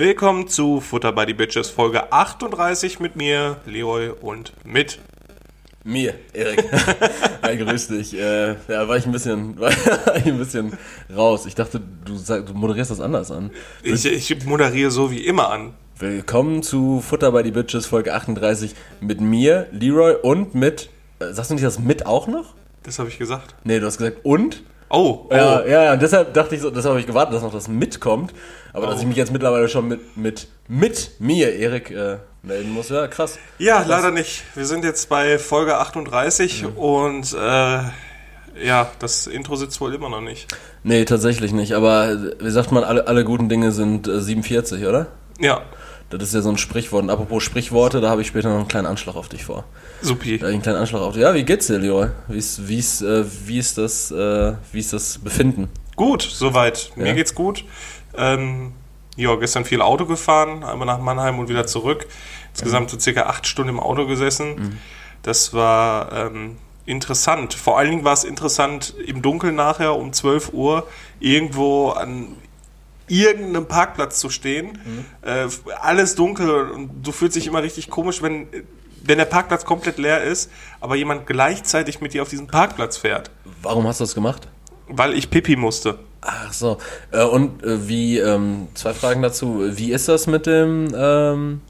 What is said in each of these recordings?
Willkommen zu Futter by the Bitches Folge 38 mit mir, Leroy und mit mir, Erik. Hi, grüß dich. Äh, ja, war ich ein bisschen, war ich ein bisschen raus. Ich dachte, du, sag, du moderierst das anders an. Ich, ich moderiere so wie immer an. Willkommen zu Futter by the Bitches Folge 38 mit mir, Leroy und mit, äh, sagst du nicht das mit auch noch? Das habe ich gesagt. Nee, du hast gesagt und? Oh, oh. Ja, ja, deshalb dachte ich so, deshalb habe ich gewartet, dass noch das mitkommt. Aber oh. dass ich mich jetzt mittlerweile schon mit, mit, mit mir, Erik, äh, melden muss, ja, krass. Ja, krass. leider nicht. Wir sind jetzt bei Folge 38 mhm. und äh, ja, das Intro sitzt wohl immer noch nicht. Nee, tatsächlich nicht. Aber wie sagt man, alle, alle guten Dinge sind äh, 47, oder? Ja. Das ist ja so ein Sprichwort. Und apropos Sprichworte, da habe ich später noch einen kleinen Anschlag auf dich vor. Supi. Da einen kleinen Anschlag auf dich. Ja, wie geht's dir, Leroy? Wie ist, wie ist, äh, wie ist, das, äh, wie ist das Befinden? Gut, soweit. Ja? Mir geht's gut. Ähm, ja, gestern viel Auto gefahren, einmal nach Mannheim und wieder zurück. Insgesamt so circa acht Stunden im Auto gesessen. Mhm. Das war ähm, interessant. Vor allen Dingen war es interessant im Dunkeln nachher um 12 Uhr irgendwo an irgendeinem Parkplatz zu stehen. Mhm. Äh, alles dunkel und du fühlst dich immer richtig komisch, wenn, wenn der Parkplatz komplett leer ist, aber jemand gleichzeitig mit dir auf diesen Parkplatz fährt. Warum hast du das gemacht? Weil ich Pipi musste. Ach so. Äh, und äh, wie, ähm, zwei Fragen dazu. Wie ist das mit dem, ähm,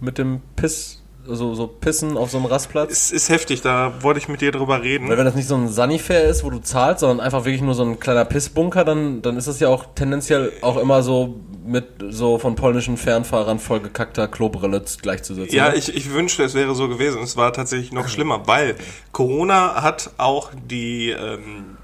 mit dem Piss, so, so Pissen auf so einem Rastplatz? Es ist heftig, da wollte ich mit dir drüber reden. Weil wenn das nicht so ein Sunnyfair ist, wo du zahlst, sondern einfach wirklich nur so ein kleiner Pissbunker, dann, dann ist das ja auch tendenziell auch immer so mit so von polnischen Fernfahrern vollgekackter Klobrille gleichzusetzen. Ja, ich, ich wünschte, es wäre so gewesen. Es war tatsächlich noch schlimmer, weil Corona hat auch die ähm,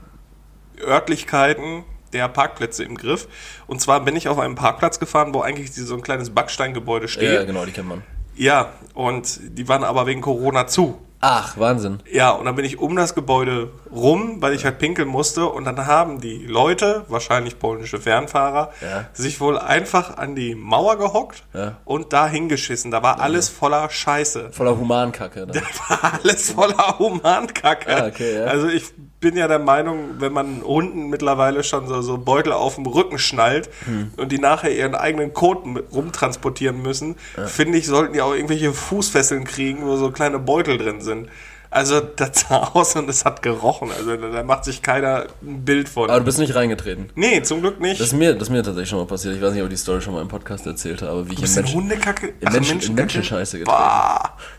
Örtlichkeiten der Parkplätze im Griff. Und zwar bin ich auf einem Parkplatz gefahren, wo eigentlich so ein kleines Backsteingebäude steht. Ja, genau, die kennt man. Ja, und die waren aber wegen Corona zu. Ach, Wahnsinn. Ja, und dann bin ich um das Gebäude rum, weil ich halt pinkeln musste. Und dann haben die Leute, wahrscheinlich polnische Fernfahrer, ja. sich wohl einfach an die Mauer gehockt ja. und da hingeschissen. Da war ja. alles voller Scheiße. Voller Humankacke. Ne? Da war alles voller Humankacke. Ah, okay, ja. Also ich bin ja der Meinung, wenn man Hunden mittlerweile schon so, so Beutel auf dem Rücken schnallt hm. und die nachher ihren eigenen Kot rumtransportieren müssen, finde ich, sollten die auch irgendwelche Fußfesseln kriegen, wo so kleine Beutel drin sind. Also das sah aus und es hat gerochen. Also da macht sich keiner ein Bild von. Aber du bist nicht reingetreten. Nee, zum Glück nicht. Das ist mir, das ist mir tatsächlich schon mal passiert. Ich weiß nicht, ob ich die Story schon mal im Podcast erzählt habe, wie ich in, Mensch, Hundekacke? in, Ach, Menschen, in Menschenscheiße getreten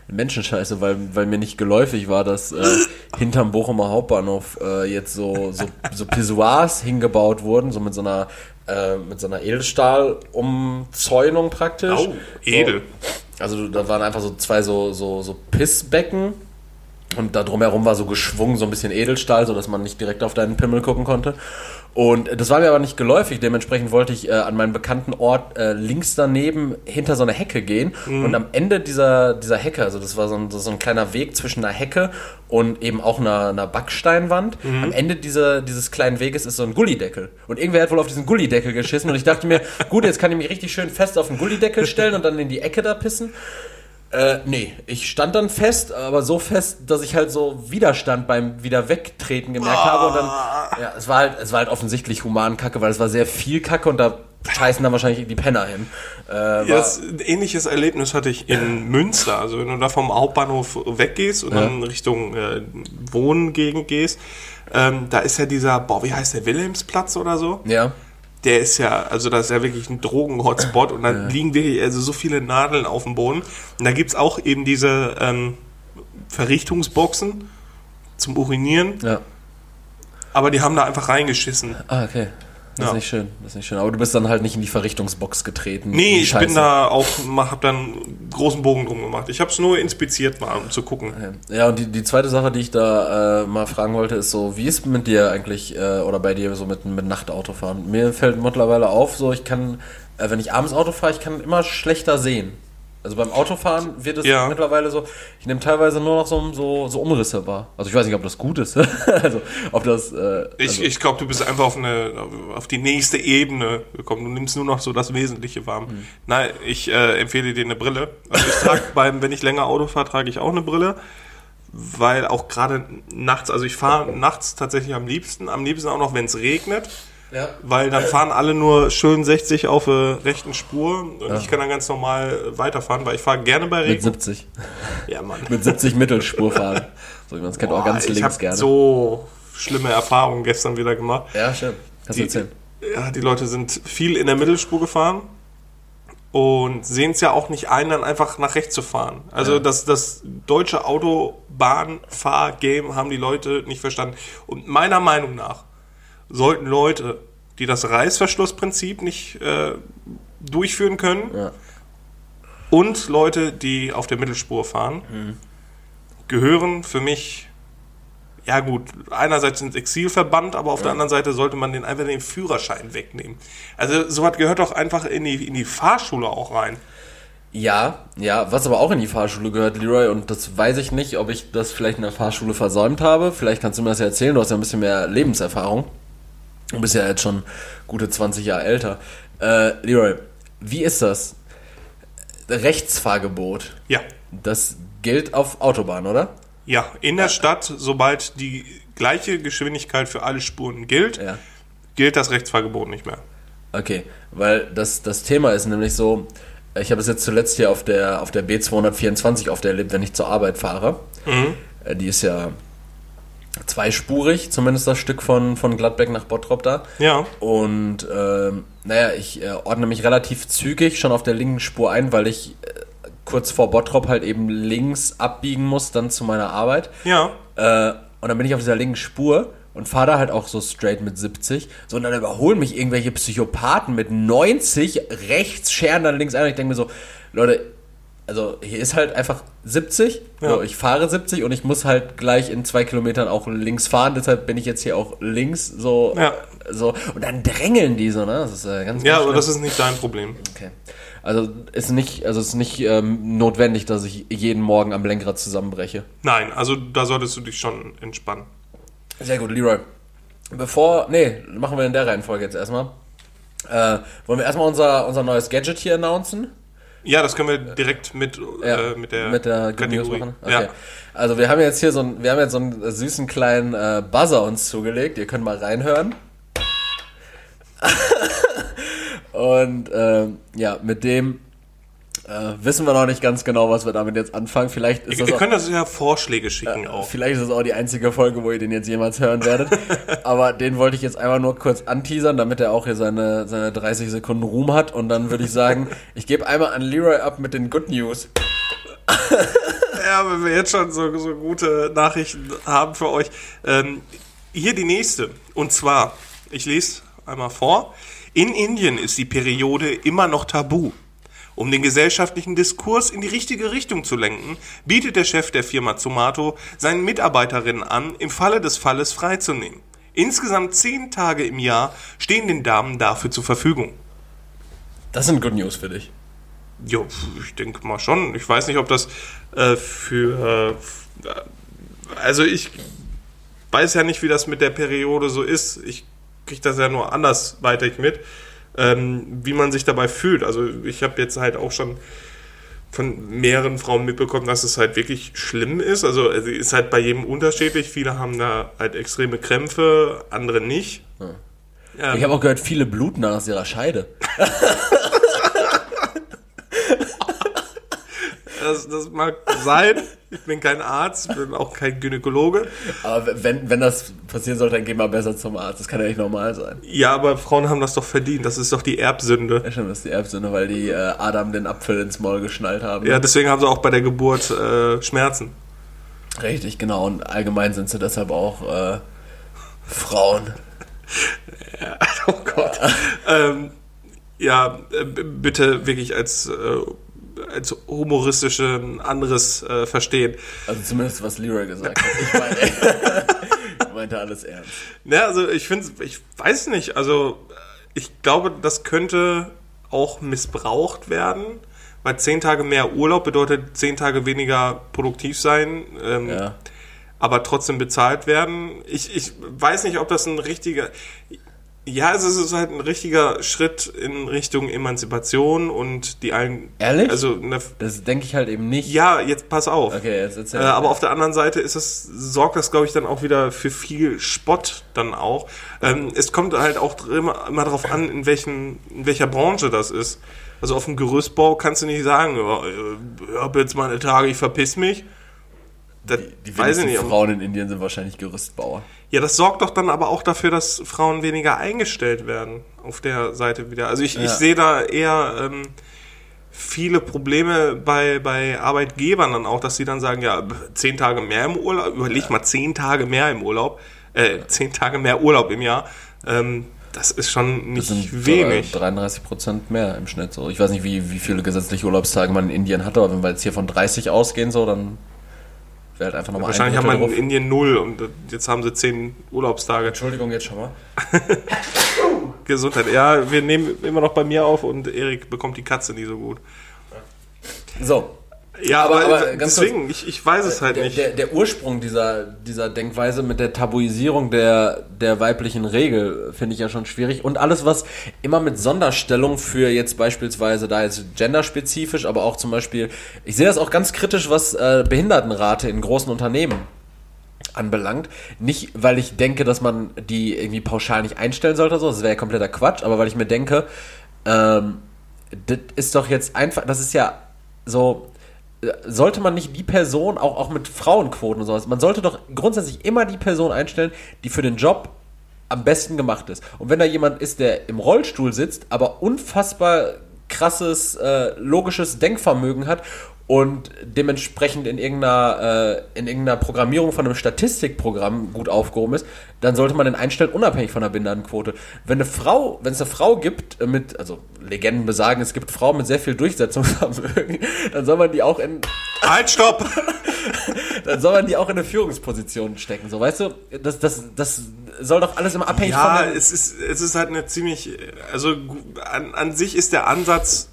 In Menschenscheiße, weil, weil mir nicht geläufig war, dass äh, hinterm Bochumer Hauptbahnhof äh, jetzt so, so, so Pissoirs hingebaut wurden, so mit so einer äh, mit so einer Edelstahlumzäunung praktisch. Oh, edel. So. Also da waren einfach so zwei so, so, so Pissbecken und da drumherum war so geschwungen, so ein bisschen Edelstahl, sodass man nicht direkt auf deinen Pimmel gucken konnte. Und das war mir aber nicht geläufig, dementsprechend wollte ich äh, an meinen bekannten Ort äh, links daneben hinter so eine Hecke gehen. Mhm. Und am Ende dieser, dieser Hecke, also das war so ein, so ein kleiner Weg zwischen einer Hecke und eben auch einer, einer Backsteinwand, mhm. am Ende dieser, dieses kleinen Weges ist so ein Gullideckel. Und irgendwer hat wohl auf diesen Gullideckel geschissen und ich dachte mir, gut, jetzt kann ich mich richtig schön fest auf den Gullideckel stellen und dann in die Ecke da pissen. Äh, nee, ich stand dann fest, aber so fest, dass ich halt so Widerstand beim wieder wegtreten gemerkt oh. habe und dann, ja, es war halt, es war halt offensichtlich Humankacke, weil es war sehr viel Kacke und da scheißen dann wahrscheinlich die Penner hin. Äh, ja, ein ähnliches Erlebnis hatte ich in Münster. Also wenn du da vom Hauptbahnhof weggehst und ja. dann Richtung äh, Wohngegend gehst, ähm, da ist ja dieser, boah, wie heißt der, Wilhelmsplatz oder so? Ja der ist ja, also das ist ja wirklich ein Drogen-Hotspot und da ja. liegen wirklich also so viele Nadeln auf dem Boden. Und da gibt es auch eben diese ähm, Verrichtungsboxen zum Urinieren. Ja. Aber die haben da einfach reingeschissen. Ah, okay. Das ja. ist nicht schön, das ist nicht schön. Aber du bist dann halt nicht in die Verrichtungsbox getreten. Nee, ich bin da auch, hab dann einen großen Bogen drum gemacht. Ich habe es nur inspiziert mal, um zu gucken. Ja, und die, die zweite Sache, die ich da äh, mal fragen wollte, ist so, wie ist mit dir eigentlich äh, oder bei dir so mit, mit Nachtautofahren? Mir fällt mittlerweile auf, so ich kann, äh, wenn ich abends Auto fahre, ich kann immer schlechter sehen. Also beim Autofahren wird es ja. mittlerweile so, ich nehme teilweise nur noch so, so, so Umrisse wahr. Also ich weiß nicht, ob das gut ist. also ob das. Äh, also ich ich glaube, du bist einfach auf, eine, auf die nächste Ebene gekommen. Du nimmst nur noch so das Wesentliche warm. Mhm. Nein, ich äh, empfehle dir eine Brille. Also ich trage beim, wenn ich länger Auto fahre, trage ich auch eine Brille. Weil auch gerade nachts, also ich fahre nachts tatsächlich am liebsten, am liebsten auch noch, wenn es regnet Ja. weil dann fahren alle nur schön 60 auf der rechten Spur und ich kann dann ganz normal weiterfahren, weil ich fahre gerne bei Mit Regen. 70. Ja, Mann. Mit 70 Mittelspur fahren. So wie man es kennt, auch Boah, ganz ich links habe gerne. so schlimme Erfahrungen gestern wieder gemacht. ja, schön. Kannst du Die, erzählen. ja, die Leute sind viel in der Mittelspur gefahren und sehen es ja auch nicht ein, dann einfach nach rechts zu fahren. Also Ja. das, das deutsche Autobahnfahr-Game haben die Leute nicht verstanden. Und meiner Meinung nach sollten Leute, die das Reißverschlussprinzip nicht äh, durchführen können Ja. und Leute, die auf der Mittelspur fahren, Mhm. gehören für mich, ja gut, einerseits ins Exil verbannt, aber auf der anderen Seite sollte man den einfach den Führerschein wegnehmen. Also sowas gehört doch einfach in die, in die Fahrschule auch rein. Ja, ja, was aber auch in die Fahrschule gehört, Leroy, und das weiß ich nicht, ob ich das vielleicht in der Fahrschule versäumt habe. Vielleicht kannst du mir das ja erzählen, du hast ja ein bisschen mehr Lebenserfahrung. Du bist ja jetzt schon gute 20 Jahre älter. Äh, Leroy, wie ist das? Rechtsfahrgebot, Ja, das gilt auf Autobahn, oder? ja, in der Stadt, sobald die gleiche Geschwindigkeit für alle Spuren gilt, Ja. gilt das Rechtsfahrgebot nicht mehr. Okay, weil das, das Thema ist nämlich so, ich habe es jetzt zuletzt hier auf der, auf der B224 oft erlebt, wenn ich zur Arbeit fahre. Äh, Die ist ja zweispurig, zumindest das Stück von, von Gladbeck nach Bottrop da. Ja, Und ähm, naja, ich äh, ordne mich relativ zügig schon auf der linken Spur ein, weil ich äh, kurz vor Bottrop halt eben links abbiegen muss, dann zu meiner Arbeit. ja, Äh, und dann bin ich auf dieser linken Spur und fahre da halt auch so straight mit 70. So, und dann überholen mich irgendwelche Psychopathen mit 90 rechts, scheren dann links ein. Und ich denke mir so, Leute, also hier ist halt einfach 70. Ja. So, ich fahre 70 und ich muss halt gleich in zwei Kilometern auch links fahren. Deshalb bin ich jetzt hier auch links so. Ja. so und dann drängeln die so, ne? Das ist äh, ganz, ja, ganz aber schlimm. das ist nicht dein Problem. Okay. Also ist nicht, also ist nicht ähm, notwendig, dass ich jeden Morgen am Lenkrad zusammenbreche. Nein, also da solltest du dich schon entspannen. Sehr gut, Leroy. Bevor, nee, machen wir in der Reihenfolge jetzt erstmal. Äh, wollen wir erstmal unser, unser neues Gadget hier announcen? Ja, das können wir direkt mit, äh, mit der, mit der Kategorie. machen. Okay. Ja. Also wir haben jetzt hier so einen, wir haben jetzt so einen süßen kleinen äh, Buzzer uns zugelegt. Ihr könnt mal reinhören. Und ähm, ja, mit dem äh, wissen wir noch nicht ganz genau, was wir damit jetzt anfangen. Vielleicht ist Ihr, das ihr auch, könnt das ja Vorschläge schicken auch. Vielleicht ist es auch die einzige Folge, wo ihr den jetzt jemals hören werdet. Aber den wollte ich jetzt einmal nur kurz anteasern, damit er auch hier seine, seine 30 Sekunden Ruhm hat. Und dann würde ich sagen, ich gebe einmal an Leroy ab mit den Good News. Ja, wenn wir jetzt schon so, so gute Nachrichten haben für euch. Ähm, hier die nächste. Und zwar, ich lese einmal vor. In Indien ist die Periode immer noch tabu. Um den gesellschaftlichen Diskurs in die richtige Richtung zu lenken, bietet der Chef der Firma Zomato seinen Mitarbeiterinnen an, im Falle des Falles freizunehmen. Insgesamt zehn Tage im Jahr stehen den Damen dafür zur Verfügung. Das sind Good News für dich. Ja, ich denke mal schon. Ich weiß nicht, ob das äh, für. Äh, also ich weiß ja nicht, wie das mit der Periode so ist. Ich kriege das ja nur andersweitig mit, ähm, wie man sich dabei fühlt. Also ich habe jetzt halt auch schon von mehreren Frauen mitbekommen, dass es halt wirklich schlimm ist. Also es ist halt bei jedem unterschiedlich. Viele haben da halt extreme Krämpfe, andere nicht. Ähm, Ich habe auch gehört, viele bluten aus ihrer Scheide. das, das mag sein. Ich bin kein Arzt, bin auch kein Gynäkologe. Aber wenn, wenn das passieren sollte, dann geh mal besser zum Arzt. Das kann ja nicht normal sein. Ja, aber Frauen haben das doch verdient. Das ist doch die Erbsünde. Ja, stimmt, das ist die Erbsünde, weil die äh, Adam den Apfel ins Maul geschnallt haben. Ja, deswegen haben sie auch bei der Geburt äh, Schmerzen. Richtig, genau. Und allgemein sind sie deshalb auch äh, Frauen. Oh Gott. ähm, ja, äh, bitte wirklich als, äh, als humoristische anderes äh, verstehen. Also zumindest was Leroy gesagt hat. Ich, meine, ich meinte alles ernst. Ja, also ich finde, ich weiß nicht, also ich glaube, das könnte auch missbraucht werden, weil zehn Tage mehr Urlaub bedeutet zehn Tage weniger produktiv sein. Ähm, Ja. aber trotzdem bezahlt werden. Ich, ich weiß nicht, ob das ein richtiger. Ja, also es ist halt ein richtiger Schritt in Richtung Emanzipation und die allen. Ehrlich? Also eine, Das denke ich halt eben nicht. ja, jetzt pass auf. Okay, jetzt erzähl. Äh, aber auf der anderen Seite ist es, sorgt das, glaube ich, dann auch wieder für viel Spott dann auch. Ähm, es kommt halt auch immer, immer darauf an, in, welchen, in welcher Branche das ist. Also auf dem Gerüstbau kannst du nicht sagen, ja, äh, ich hab jetzt meine Tage, ich verpiss mich. Das die weiß ich wenigsten nicht. Frauen in Indien sind wahrscheinlich Gerüstbauer. Ja, das sorgt doch dann aber auch dafür, dass Frauen weniger eingestellt werden auf der Seite wieder. Also ich, ich Ja. sehe da eher ähm, viele Probleme bei, bei Arbeitgebern dann auch, dass sie dann sagen, ja, zehn Tage mehr im Urlaub, überleg mal, zehn Tage mehr im Urlaub, äh, zehn Tage mehr Urlaub im Jahr, ähm, das ist schon nicht Das sind wenig. 33 Prozent mehr im Schnitt. So. Ich weiß nicht, wie, wie viele gesetzliche Urlaubstage man in Indien hat, aber wenn wir jetzt hier von 30 ausgehen, so, dann halt einfach nochmal Wahrscheinlich ein haben wir in drauf. Indien null und jetzt haben sie zehn Urlaubstage. Entschuldigung, jetzt schon mal. Gesundheit. Ja, wir nehmen immer noch bei mir auf und Erik bekommt die Katze nie so gut. So, Ja, Aber- aber, aber ganz deswegen, ich, ich weiß es halt der, nicht. der, der Ursprung dieser, dieser Denkweise mit der Tabuisierung der, der weiblichen Regel finde ich ja schon schwierig. Und alles, was immer mit Sonderstellung für jetzt beispielsweise, da jetzt genderspezifisch, aber auch zum Beispiel, ich sehe das auch ganz kritisch, was äh, Behindertenrate in großen Unternehmen anbelangt. Nicht, weil ich denke, dass man die irgendwie pauschal nicht einstellen sollte, so, das wäre ja kompletter Quatsch, aber weil ich mir denke, ähm, das ist doch jetzt einfach, das ist ja so, äh, sollte man nicht die Person, auch, auch mit Frauenquoten und sowas, man sollte doch grundsätzlich immer die Person einstellen, die für den Job am besten gemacht ist. Und wenn da jemand ist, der im Rollstuhl sitzt, aber unfassbar krasses, äh, logisches Denkvermögen hat und dementsprechend in irgendeiner, äh, in irgendeiner Programmierung von einem Statistikprogramm gut aufgehoben ist, dann sollte man den einstellen, unabhängig von der Behindertenquote. Wenn eine Frau, wenn es eine Frau gibt, äh, mit, also Legenden besagen, es gibt Frauen mit sehr viel Durchsetzungsvermögen, dann soll man die auch in, Halt, stopp! dann soll man die auch in eine Führungsposition stecken. So, weißt du, das, das, das soll doch alles immer abhängig Ja, von den, es ist, es ist halt eine ziemlich, also an, an sich ist der Ansatz,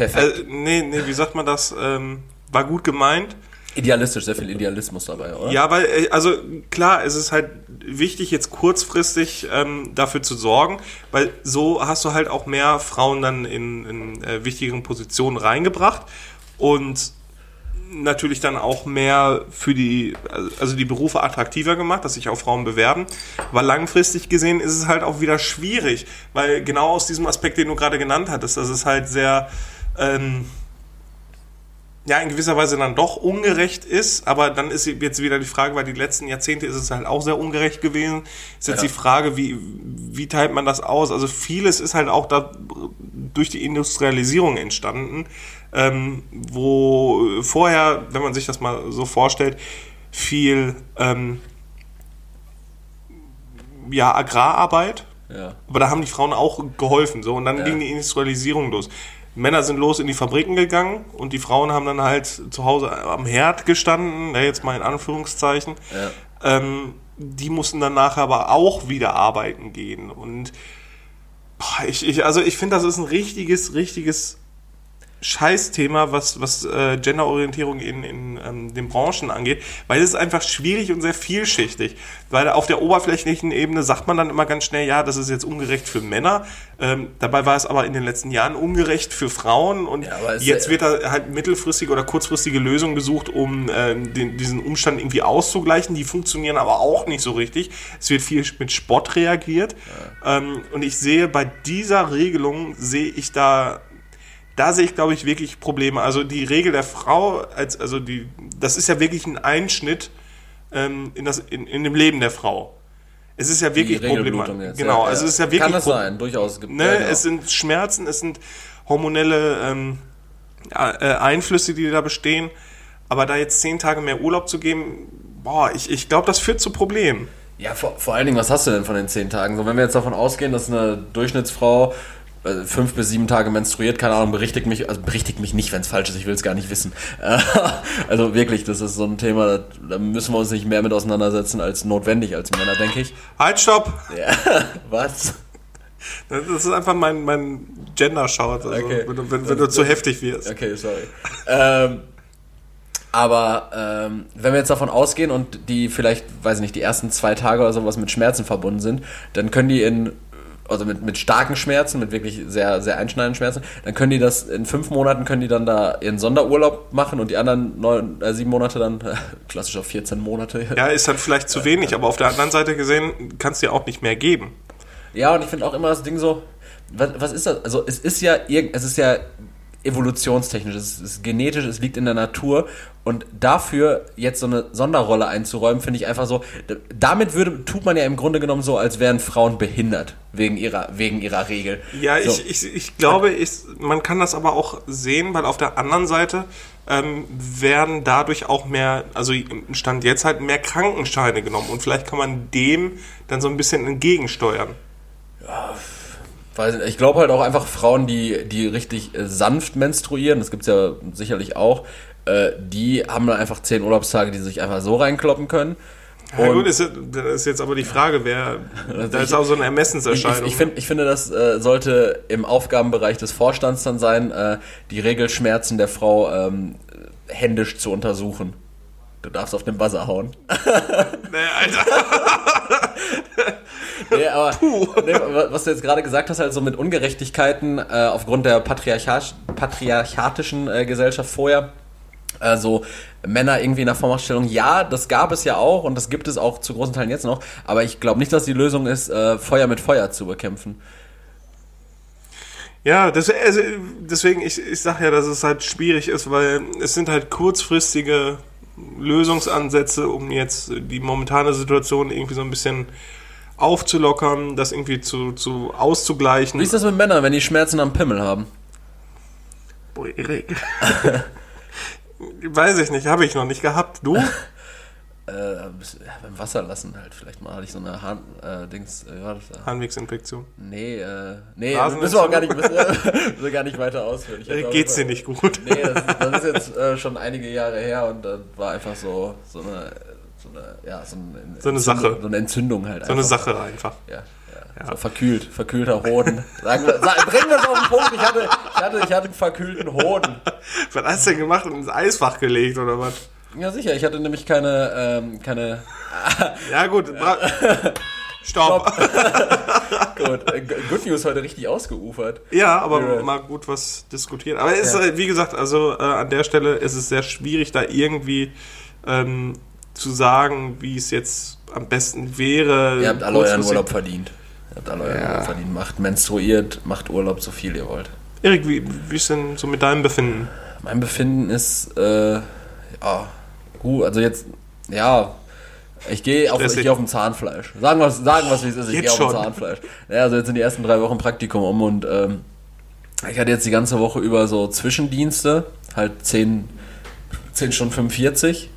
perfekt. äh, nee, nee, wie sagt man das, ähm, war gut gemeint. Idealistisch, sehr viel Idealismus dabei, oder? Ja, weil, äh, also klar, es ist halt wichtig, jetzt kurzfristig ähm, dafür zu sorgen, weil so hast du halt auch mehr Frauen dann in, in äh, wichtigeren Positionen reingebracht und natürlich dann auch mehr für die, also die Berufe attraktiver gemacht, dass sich auch Frauen bewerben. Aber langfristig gesehen ist es halt auch wieder schwierig, weil genau aus diesem Aspekt, den du gerade genannt hattest, dass es halt sehr, ähm, ja, in gewisser Weise dann doch ungerecht ist, aber dann ist jetzt wieder die Frage, weil die letzten Jahrzehnte ist es halt auch sehr ungerecht gewesen. Ist jetzt Ja. die Frage, wie, wie teilt man das aus? Also vieles ist halt auch da durch die Industrialisierung entstanden, ähm, wo vorher, wenn man sich das mal so vorstellt, viel ähm, ja, Agrararbeit, Ja. aber da haben die Frauen auch geholfen. So. Und dann Ja. ging die Industrialisierung los. Männer sind los in die Fabriken gegangen und die Frauen haben dann halt zu Hause am Herd gestanden, ja, jetzt mal in Anführungszeichen. Ja. Ähm, die mussten dann nachher aber auch wieder arbeiten gehen. Und boah, ich, ich, also ich finde, das ist ein richtiges, richtiges Scheißthema, was, was äh, Genderorientierung in, in ähm, den Branchen angeht, weil es ist einfach schwierig und sehr vielschichtig. Weil auf der oberflächlichen Ebene sagt man dann immer ganz schnell, ja, das ist jetzt ungerecht für Männer. Ähm, dabei war es aber in den letzten Jahren ungerecht für Frauen und Ja, jetzt wird da halt mittelfristige oder kurzfristige Lösungen gesucht, um ähm, den, diesen Umstand irgendwie auszugleichen. Die funktionieren aber auch nicht so richtig. Es wird viel mit Spott reagiert. Ähm, und ich sehe bei dieser Regelung, sehe ich da da sehe ich, glaube ich, wirklich Probleme. Also die Regel der Frau, als, also die, das ist ja wirklich ein Einschnitt ähm, in, das, in, in dem Leben der Frau. Es ist ja wirklich problematisch. Genau, ja, also ja. es ist ja wirklich Kann das Pro- sein, durchaus. Gibt, Ne, ja, genau. Es sind Schmerzen, es sind hormonelle ähm, äh, Einflüsse, die da bestehen. Aber da jetzt zehn Tage mehr Urlaub zu geben, boah, ich, ich glaube, das führt zu Problemen. Ja, vor, vor allen Dingen, was hast du denn von den zehn Tagen? So, wenn wir jetzt davon ausgehen, dass eine Durchschnittsfrau fünf bis sieben Tage menstruiert, keine Ahnung, berichtigt mich, also berichtigt mich nicht, wenn es falsch ist, ich will es gar nicht wissen. Äh, also wirklich, das ist so ein Thema, da, müssen wir uns nicht mehr mit auseinandersetzen als notwendig als Männer, denke ich. Halt, stopp! Ja, was? Das ist einfach mein, mein Gender-Shout, also, Okay. wenn, du- wenn, wenn du zu heftig wirst. Okay, sorry. ähm, Aber ähm, wenn wir jetzt davon ausgehen und die vielleicht, weiß ich nicht, die ersten zwei Tage oder sowas mit Schmerzen verbunden sind, dann können die in also mit, mit starken Schmerzen, mit wirklich sehr, sehr einschneidenden Schmerzen, dann können die das in fünf Monaten können die dann da ihren Sonderurlaub machen und die anderen neun, äh, sieben Monate dann, äh, klassisch auf 14 Monate. Ja, ist dann vielleicht zu wenig, aber auf der anderen Seite gesehen kann es dir auch nicht mehr geben. Ja, und ich finde auch immer das Ding so, was, was ist das? Also es ist ja es ist ja evolutionstechnisch, es ist genetisch, es liegt in der Natur und dafür jetzt so eine Sonderrolle einzuräumen, finde ich einfach so, damit würde, tut man ja im Grunde genommen so, als wären Frauen behindert wegen ihrer, wegen ihrer Regel. Ja, so. ich, ich, ich glaube, ich, man kann das aber auch sehen, weil auf der anderen Seite ähm, werden dadurch auch mehr, also Stand jetzt halt mehr Krankenscheine genommen und vielleicht kann man dem dann so ein bisschen entgegensteuern. Ja, weil ich glaube halt auch einfach Frauen, die, die richtig äh, sanft menstruieren, das gibt es ja sicherlich auch, äh, die haben dann einfach zehn Urlaubstage, die sie sich einfach so reinkloppen können. Ja, gut, ist, das ist jetzt aber die Frage, wer. da ist auch so eine Ermessenserscheinung. Ich, ich, find, ich finde, das äh, sollte im Aufgabenbereich des Vorstands dann sein, äh, die Regelschmerzen der Frau ähm, händisch zu untersuchen. Du darfst auf den Buzzer hauen. nee, Alter. nee, aber nee, was du jetzt gerade gesagt hast, halt so mit Ungerechtigkeiten äh, aufgrund der patriarchatisch, patriarchatischen äh, Gesellschaft vorher. Also Männer irgendwie in der Vormachtstellung, ja, das gab es ja auch und das gibt es auch zu großen Teilen jetzt noch, aber ich glaube nicht, dass die Lösung ist, äh, Feuer mit Feuer zu bekämpfen. Ja, das, also, deswegen, ich, ich sage ja, dass es halt schwierig ist, weil es sind halt kurzfristige Lösungsansätze, um jetzt die momentane Situation irgendwie so ein bisschen aufzulockern, das irgendwie zu, zu auszugleichen. Wie ist das mit Männern, wenn die Schmerzen am Pimmel haben? Boah, Erik. Weiß ich nicht, habe ich noch nicht gehabt. Du? Äh, beim Wasser lassen halt. Vielleicht mal hatte ich so eine Hahn, äh, Dings, äh, ja, Harnwegsinfektion. Nee, äh, nee, müssen wir auch gar nicht, müssen, wir gar nicht weiter ausführen. Äh, geht's dir nicht gut? Nee, das, das ist jetzt äh, schon einige Jahre her und dann war einfach so, so eine, so eine, ja, so, ein, so eine Sache. So eine Entzündung halt. So einfach. eine Sache einfach. Ja. Ja. So verkühlt, verkühlter Hoden. Sagen wir, bringen wir es auf den Punkt. Ich hatte, ich, hatte, ich hatte einen verkühlten Hoden. Was hast du denn gemacht und ins Eisfach gelegt oder was? Ja, sicher. Ich hatte nämlich keine. Ähm, keine ja, gut. Stopp. gut. Äh, Good News heute richtig ausgeufert. Ja, aber ja. mal gut was diskutieren. Aber es ja. ist, wie gesagt, also äh, an der Stelle ist es sehr schwierig, da irgendwie ähm, zu sagen, wie es jetzt am besten wäre. Ihr habt alle euren Urlaub verdient. Ihr habt alle euren ja. Urlaub verdient. Macht menstruiert, macht Urlaub so viel ihr wollt. Erik, wie, wie ist denn so mit deinem Befinden? Mein Befinden ist, äh, ja, gut, also jetzt, ja, ich gehe auf, geh auf dem Zahnfleisch. Sagen wir, sagen was wie es ist, ich gehe auf dem Zahnfleisch. Ja, also jetzt sind die ersten drei Wochen Praktikum um und ähm, ich hatte jetzt die ganze Woche über so Zwischendienste, halt 10, 10 Stunden 45.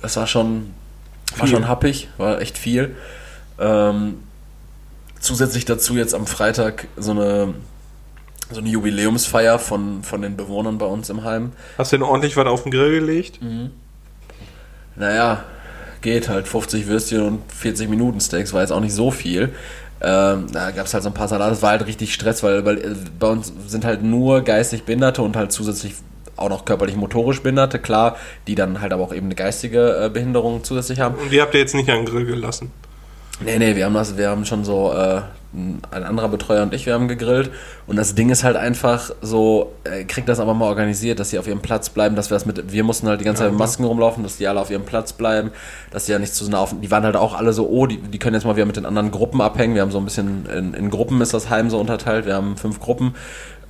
Das war schon, war schon happig, war echt viel. Ähm, zusätzlich dazu jetzt am Freitag so eine so eine Jubiläumsfeier von, von den Bewohnern bei uns im Heim. Hast du denn ordentlich was auf den Grill gelegt? Mhm. Naja, geht halt. 50 Würstchen und 40 Minuten Steaks war jetzt auch nicht so viel. Ähm, da gab es halt so ein paar Salate. Das war halt richtig Stress, weil, weil äh, bei uns sind halt nur geistig Behinderte und halt zusätzlich auch noch körperlich motorisch Behinderte, klar, die dann halt aber auch eben eine geistige äh, Behinderung zusätzlich haben. Und die habt ihr jetzt nicht an den Grill gelassen? Nee, nee, wir haben das, wir haben schon so, äh, ein anderer Betreuer und ich, wir haben gegrillt. Und das Ding ist halt einfach so, äh, kriegt das aber mal organisiert, dass sie auf ihrem Platz bleiben, dass wir das mit, wir mussten halt die ganze Zeit mit Masken rumlaufen, dass die alle auf ihrem Platz bleiben, dass die ja nicht zu nah auf, die waren halt auch alle so, oh, die, die können jetzt mal wieder mit den anderen Gruppen abhängen. Wir haben so ein bisschen, in, in Gruppen ist das Heim so unterteilt, wir haben fünf Gruppen.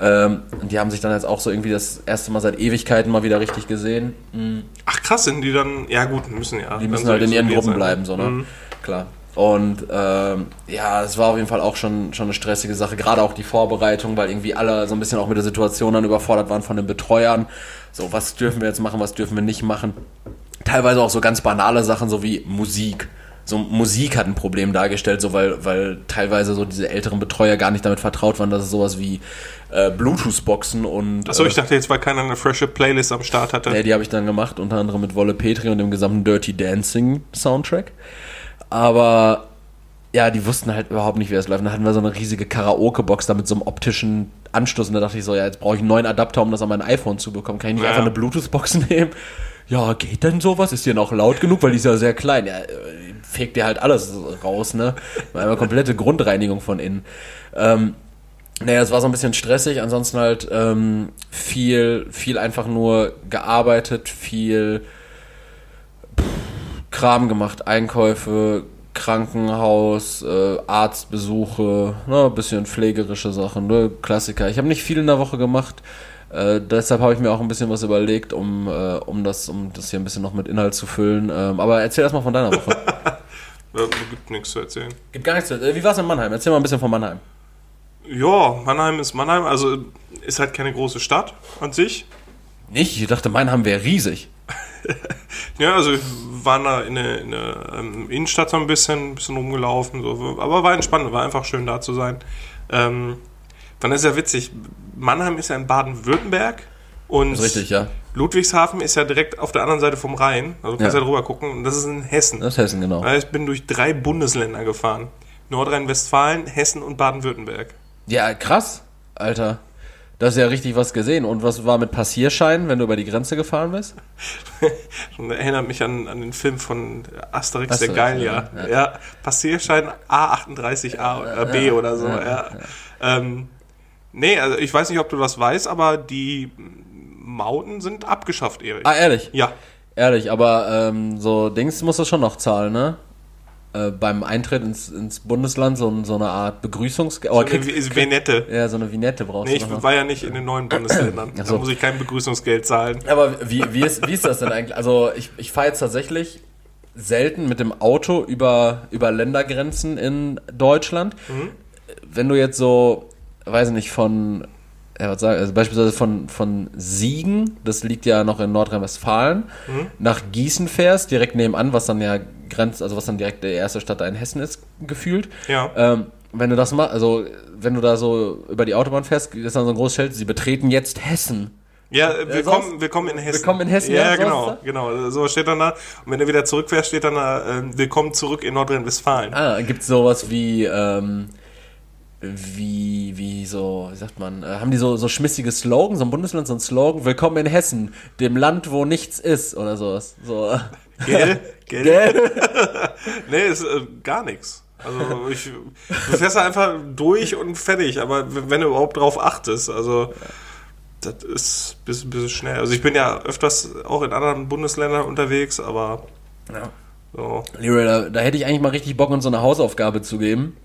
Ähm, und die haben sich dann jetzt auch so irgendwie das erste Mal seit Ewigkeiten mal wieder richtig gesehen. Mhm. Ach krass, sind die dann, ja gut, müssen ja. Die müssen halt in ihren Gruppen sein. bleiben, so, ne? Mhm. Klar. Und ähm, ja, es war auf jeden Fall auch schon, schon eine stressige Sache, gerade auch die Vorbereitung, weil irgendwie alle so ein bisschen auch mit der Situation dann überfordert waren von den Betreuern. So, was dürfen wir jetzt machen, was dürfen wir nicht machen. Teilweise auch so ganz banale Sachen, so wie Musik. So Musik hat ein Problem dargestellt, so weil, weil teilweise so diese älteren Betreuer gar nicht damit vertraut waren, dass es sowas wie äh, Bluetooth-Boxen und. Achso, ich dachte jetzt, weil keiner eine frische Playlist am Start hatte. Ja, die habe ich dann gemacht, unter anderem mit Wolle Petri und dem gesamten Dirty Dancing Soundtrack. Aber ja, die wussten halt überhaupt nicht, wie das läuft. Dann hatten wir so eine riesige Karaoke-Box da mit so einem optischen Anschluss. Und da dachte ich so, ja, jetzt brauche ich einen neuen Adapter, um das an mein iPhone zu bekommen. Kann ich nicht Ja. einfach eine Bluetooth-Box nehmen? Ja, geht denn sowas? Ist die noch laut genug? Weil die ist ja sehr klein. Ja, äh, fegt dir halt alles raus, ne? Eine komplette Grundreinigung von innen. Ähm, naja, es war so ein bisschen stressig, ansonsten halt ähm, viel, viel einfach nur gearbeitet, viel Kram gemacht, Einkäufe, Krankenhaus, äh, Arztbesuche, ne, ein bisschen pflegerische Sachen, ne, Klassiker. Ich habe nicht viel in der Woche gemacht, äh, deshalb habe ich mir auch ein bisschen was überlegt, um, äh, um, das, um das hier ein bisschen noch mit Inhalt zu füllen. Ähm, aber erzähl erst mal von deiner Woche. Ja, gibt nichts zu erzählen. Gibt gar nichts. zu- Äh, wie war's in Mannheim? Erzähl mal ein bisschen von Mannheim. Ja, Mannheim ist Mannheim, also ist halt keine große Stadt an sich. Nicht? Ich dachte, Mannheim wäre riesig. Ja, also wir waren da in der, in der ähm, Innenstadt so ein bisschen, ein bisschen rumgelaufen, so. aber war entspannt, war einfach schön da zu sein. Ähm, dann ist ja witzig, Mannheim ist ja in Baden-Württemberg und richtig, ja. Ludwigshafen ist ja direkt auf der anderen Seite vom Rhein, also du kannst ja, Ja. drüber gucken und das ist in Hessen. Das ist Hessen, genau. Ich bin durch drei Bundesländer gefahren. Nordrhein-Westfalen, Hessen und Baden-Württemberg. Ja, krass, Alter. Das ist ja richtig was gesehen. Und was war mit Passierschein, wenn du über die Grenze gefahren bist? Erinnert mich an, an den Film von Asterix, Asterix, der Gallier. ja, Ja, Passierschein A38A oder B oder so. Ja, Ähm, nee, also ich weiß nicht, ob du das weißt, aber die Mauten sind abgeschafft, Erik. Ah, ehrlich? Ja, Ehrlich, aber ähm, so Dings muss das schon noch zahlen, ne? Äh, beim Eintritt ins, ins Bundesland so, so eine Art Begrüßungs... Oh, so eine kriegst, Venette. ja, so eine Vignette brauchst Nee, du ich noch. war ja nicht in den neuen Bundesländern. Ach Da muss ich kein Begrüßungsgeld zahlen. Aber wie, wie, ist, wie ist das denn eigentlich? Also ich, ich fahre jetzt tatsächlich selten mit dem Auto über, über Ländergrenzen in Deutschland. Wenn du jetzt so, weiß ich nicht, von, ja, was sagen, also beispielsweise von, von Siegen, das liegt ja noch in Nordrhein-Westfalen, nach Gießen fährst, direkt nebenan, was dann ja grenzt, also was dann direkt die erste Stadt da in Hessen ist, gefühlt. Ja. Ähm, wenn du das machst, also wenn du da so über die Autobahn fährst, ist dann so ein großes Schild, sie betreten jetzt Hessen. Ja, äh, willkommen, willkommen in Hessen. Willkommen in Hessen, ja, ja, genau, genau. So steht dann da. Und wenn du wieder zurückfährst, steht dann da, äh, willkommen zurück in Nordrhein-Westfalen. Ah, gibt es sowas wie, ähm, wie, wie so, wie sagt man, äh, haben die so, so schmissige Slogan, so ein Bundesland, so ein Slogan, willkommen in Hessen, dem Land, wo nichts ist, oder sowas. So. Gell? Gell? Gell? Nee, ist äh, gar nichts. Also ich, du fährst einfach durch und fertig, aber wenn du überhaupt drauf achtest, also das ist ein bisschen, bisschen schnell. Also ich bin ja öfters auch in anderen Bundesländern unterwegs, aber Ja. so. Leroy, da, da hätte ich eigentlich mal richtig Bock, uns so eine Hausaufgabe zu geben.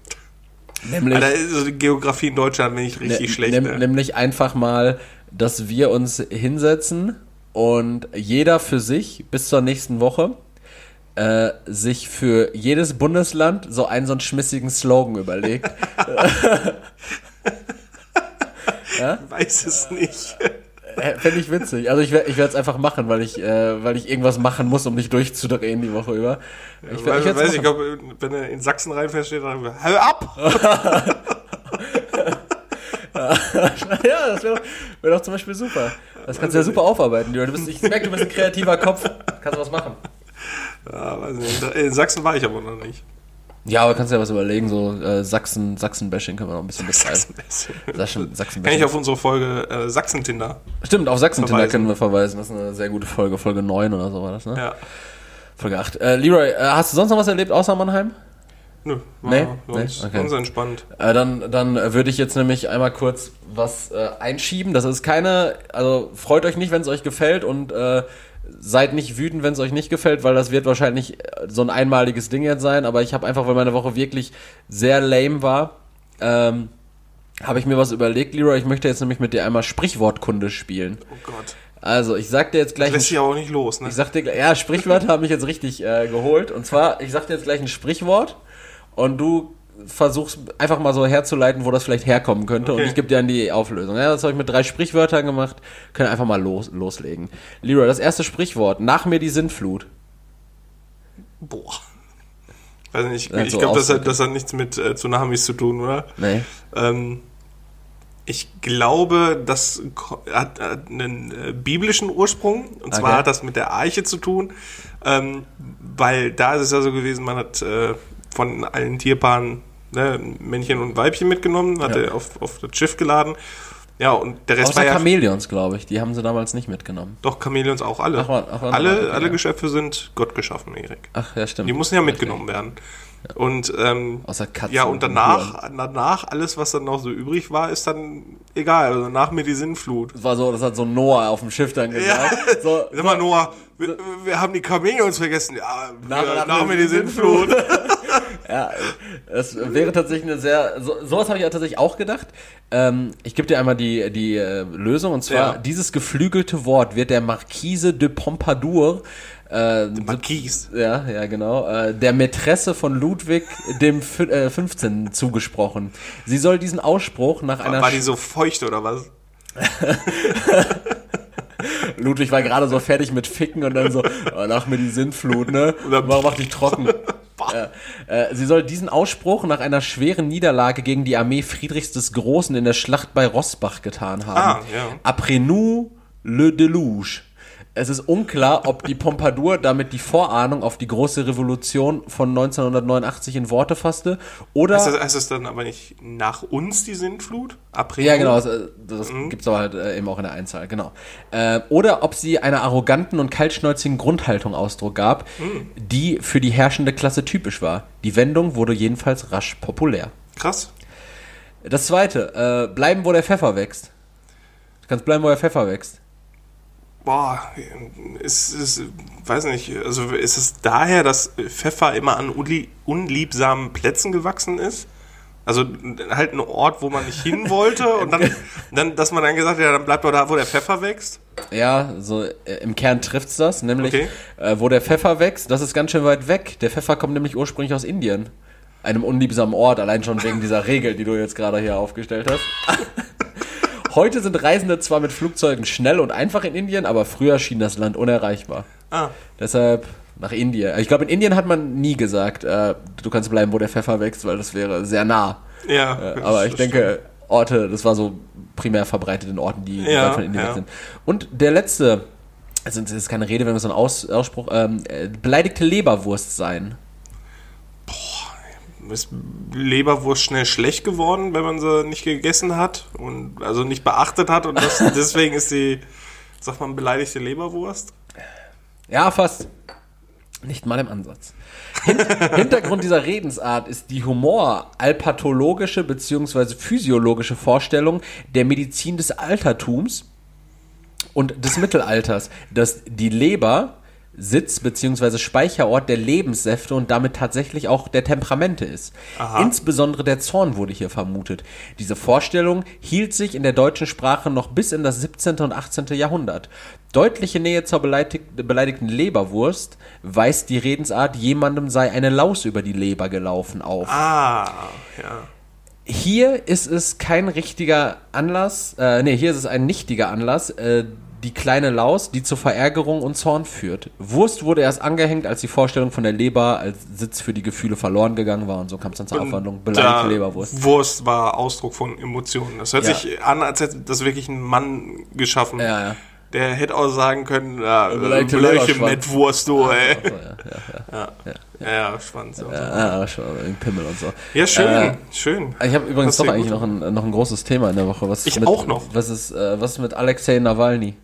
Nämlich, Alter, so die Geografie in Deutschland bin ich richtig ne- schlecht. nehm- ne? nämlich einfach mal, dass wir uns hinsetzen und jeder für sich bis zur nächsten Woche äh, sich für jedes Bundesland so einen so einen schmissigen Slogan überlegt. weiß es nicht. Fände ich witzig. Also ich werde ich es einfach machen, weil ich, äh, weil ich irgendwas machen muss, um dich durchzudrehen die Woche über. Ich, Weil, ich werd's weiß ich, machen. glaub, wenn du in Sachsen reinfährst, steht dann, hör ab! ja, das wäre doch, wär doch zum Beispiel super. Das kannst du ja super aufarbeiten. Du bist, ich merke, du bist ein kreativer Kopf. Kannst du was machen. Ja, weiß nicht. In Sachsen war ich aber noch nicht. Ja, aber kannst du ja was überlegen, so äh, Sachsen, Sachsen-Bashing können wir noch ein bisschen betreiben. Sachsen, Sachsen Kann ich auf unsere Folge äh, Sachsen-Tinder? Stimmt, auf Sachsen-Tinder können wir verweisen. Das ist eine sehr gute Folge. Folge 9 oder so war das, ne? Ja. Folge 8. Äh, Leroy, äh, hast du sonst noch was erlebt außer Mannheim? Nö, war Nee? sonst, Nee? Okay. entspannt. Äh, dann dann würde ich jetzt nämlich einmal kurz was äh, einschieben. Das ist keine, also freut euch nicht, wenn es euch gefällt und äh, seid nicht wütend, wenn es euch nicht gefällt, weil das wird wahrscheinlich äh, so ein einmaliges Ding jetzt sein. Aber ich habe einfach, weil meine Woche wirklich sehr lame war, ähm, habe ich mir was überlegt, Leroy. Ich möchte jetzt nämlich mit dir einmal Sprichwortkunde spielen. Oh Gott. Also, ich sag dir jetzt gleich. Lässt sich aber auch nicht los, ne? Ich sag dir, ja, Sprichwörter haben mich jetzt richtig äh, geholt. Und zwar, ich sag dir jetzt gleich ein Sprichwort und du versuchst einfach mal so herzuleiten, wo das vielleicht herkommen könnte. Und Okay. ich gebe dir dann die Auflösung. Ja, das habe ich mit drei Sprichwörtern gemacht. Können einfach mal los, loslegen. Leroy, das erste Sprichwort. Nach mir die Sintflut. Boah. Weiß nicht, ich, ich so glaube, das das hat nichts mit äh, Tsunamis zu tun, oder? Nee. Ähm, ich glaube, das hat, hat einen äh, biblischen Ursprung. Und zwar Okay. hat das mit der Arche zu tun. Ähm, weil da ist es ja so gewesen, man hat äh, von allen Tierpaaren ne, Männchen und Weibchen mitgenommen, hat Ja. er auf, auf das Schiff geladen. Ja, und der Rest Außer war ja Chamäleons, glaube ich. Die haben sie damals nicht mitgenommen. doch Chamäleons auch alle. Ach, waren- ach, alle, okay, alle ja. Geschöpfe sind Gott geschaffen, Erik. Ach, ja, stimmt. Die mussten ja mitgenommen werden. Und ähm, Außer Katzen. ja, und danach, danach, alles, was dann noch so übrig war, ist dann egal. Also nach mir die Sinnflut. Das war so, das hat so Noah auf dem Schiff dann gesagt. So, Sag mal, Noah, wir, wir haben die Chamäleons vergessen. Ja, Nach- nach nach, mir die die Sinnflut. Ja, es wäre tatsächlich eine sehr. So, sowas habe ich ja tatsächlich auch gedacht. Ähm, ich gebe dir einmal die, die äh, Lösung und zwar: Ja. dieses geflügelte Wort wird der Marquise de Pompadour. Äh, Marquise. ja, ja, genau. Äh, der Mätresse von Ludwig dem Fü- äh, 15 zugesprochen. Sie soll diesen Ausspruch nach einer War die so feucht oder was? Ludwig war gerade so fertig mit Ficken und dann so, oh, nach mir die Sintflut, ne? Warum macht dich trocken? Äh, sie soll diesen Ausspruch nach einer schweren Niederlage gegen die Armee Friedrichs des Großen in der Schlacht bei Rossbach getan haben. Ah, ja. Après nous, le déluge. Es ist unklar, ob die Pompadour damit die Vorahnung auf die große Revolution von 1989 in Worte fasste oder Heißt das, heißt das dann aber nicht nach uns die Sinnflut? Après Ja, genau, das, das gibt's aber halt äh, eben auch in der Einzahl, genau. Äh, oder ob sie einer arroganten und kaltschnäuzigen Grundhaltung Ausdruck gab, die für die herrschende Klasse typisch war. Die Wendung wurde jedenfalls rasch populär. Krass. Das zweite, äh, bleiben, wo der Pfeffer wächst. Du kannst bleiben, wo der Pfeffer wächst. Boah, ist, ist, weiß nicht, also ist es daher, dass Pfeffer immer an unlie unliebsamen Plätzen gewachsen ist? Also halt ein Ort, wo man nicht hin wollte und dann, dann, dass man dann gesagt hat, ja, dann bleibt doch da, wo der Pfeffer wächst. Ja, so äh, im Kern trifft's das, nämlich Okay. äh, wo der Pfeffer wächst, das ist ganz schön weit weg. Der Pfeffer kommt nämlich ursprünglich aus Indien. Einem unliebsamen Ort, allein schon wegen dieser Regel, die du jetzt gerade hier aufgestellt hast. Heute sind Reisende zwar mit Flugzeugen schnell und einfach in Indien, aber früher schien das Land unerreichbar. Ah, Deshalb nach Indien. Ich glaube, in Indien hat man nie gesagt, äh, du kannst bleiben, wo der Pfeffer wächst, weil das wäre sehr nah. ja. Äh, aber ich denke, Orte, das war so primär verbreitet in Orten, die Ja, von Indien ja. sind. Und der letzte, also das ist keine Rede, wenn wir so einen Aus, Ausspruch, ähm, äh, beleidigte Leberwurst sein. Ist Leberwurst schnell schlecht geworden, wenn man sie nicht gegessen hat und also nicht beachtet hat und das, deswegen ist sie, sagt man, beleidigte Leberwurst? Ja, fast. Nicht mal im Ansatz. Hin Hintergrund dieser Redensart ist die humor-alpathologische bzw. physiologische Vorstellung der Medizin des Altertums und des Mittelalters, dass die Leber Sitz bzw. Speicherort der Lebenssäfte und damit tatsächlich auch der Temperamente ist. Insbesondere der Zorn wurde hier vermutet. Diese Vorstellung hielt sich in der deutschen Sprache noch bis in das 17. und 18. Jahrhundert. Deutliche Nähe zur beleidig beleidigten Leberwurst weist die Redensart, jemandem sei eine Laus über die Leber gelaufen auf. Ah, ja. Hier ist es kein richtiger Anlass, äh, nee, hier ist es ein nichtiger Anlass, äh, die kleine Laus, die zur Verärgerung und Zorn führt. Wurst wurde erst angehängt, als die Vorstellung von der Leber als Sitz für die Gefühle verloren gegangen war und so kam es dann zur Abwandlung. Beleidigte Leberwurst. Wurst war Ausdruck von Emotionen. Das hört Ja. sich an, als hätte das wirklich ein Mann geschaffen. Ja, ja. Der hätte auch sagen können, ja, Beleidigte beleidigte Leberschwanz. Mettwurst, du, ey. Ja, ja, ja. Ja, ja, Schwanz. und so. Ah, schon, Pimmel und so. Ja, schön, Äh, schön. Ich habe übrigens doch eigentlich noch ein, noch ein großes Thema in der Woche. Was Ich mit, auch noch. Was ist, äh, was ist mit Alexei Nawalny?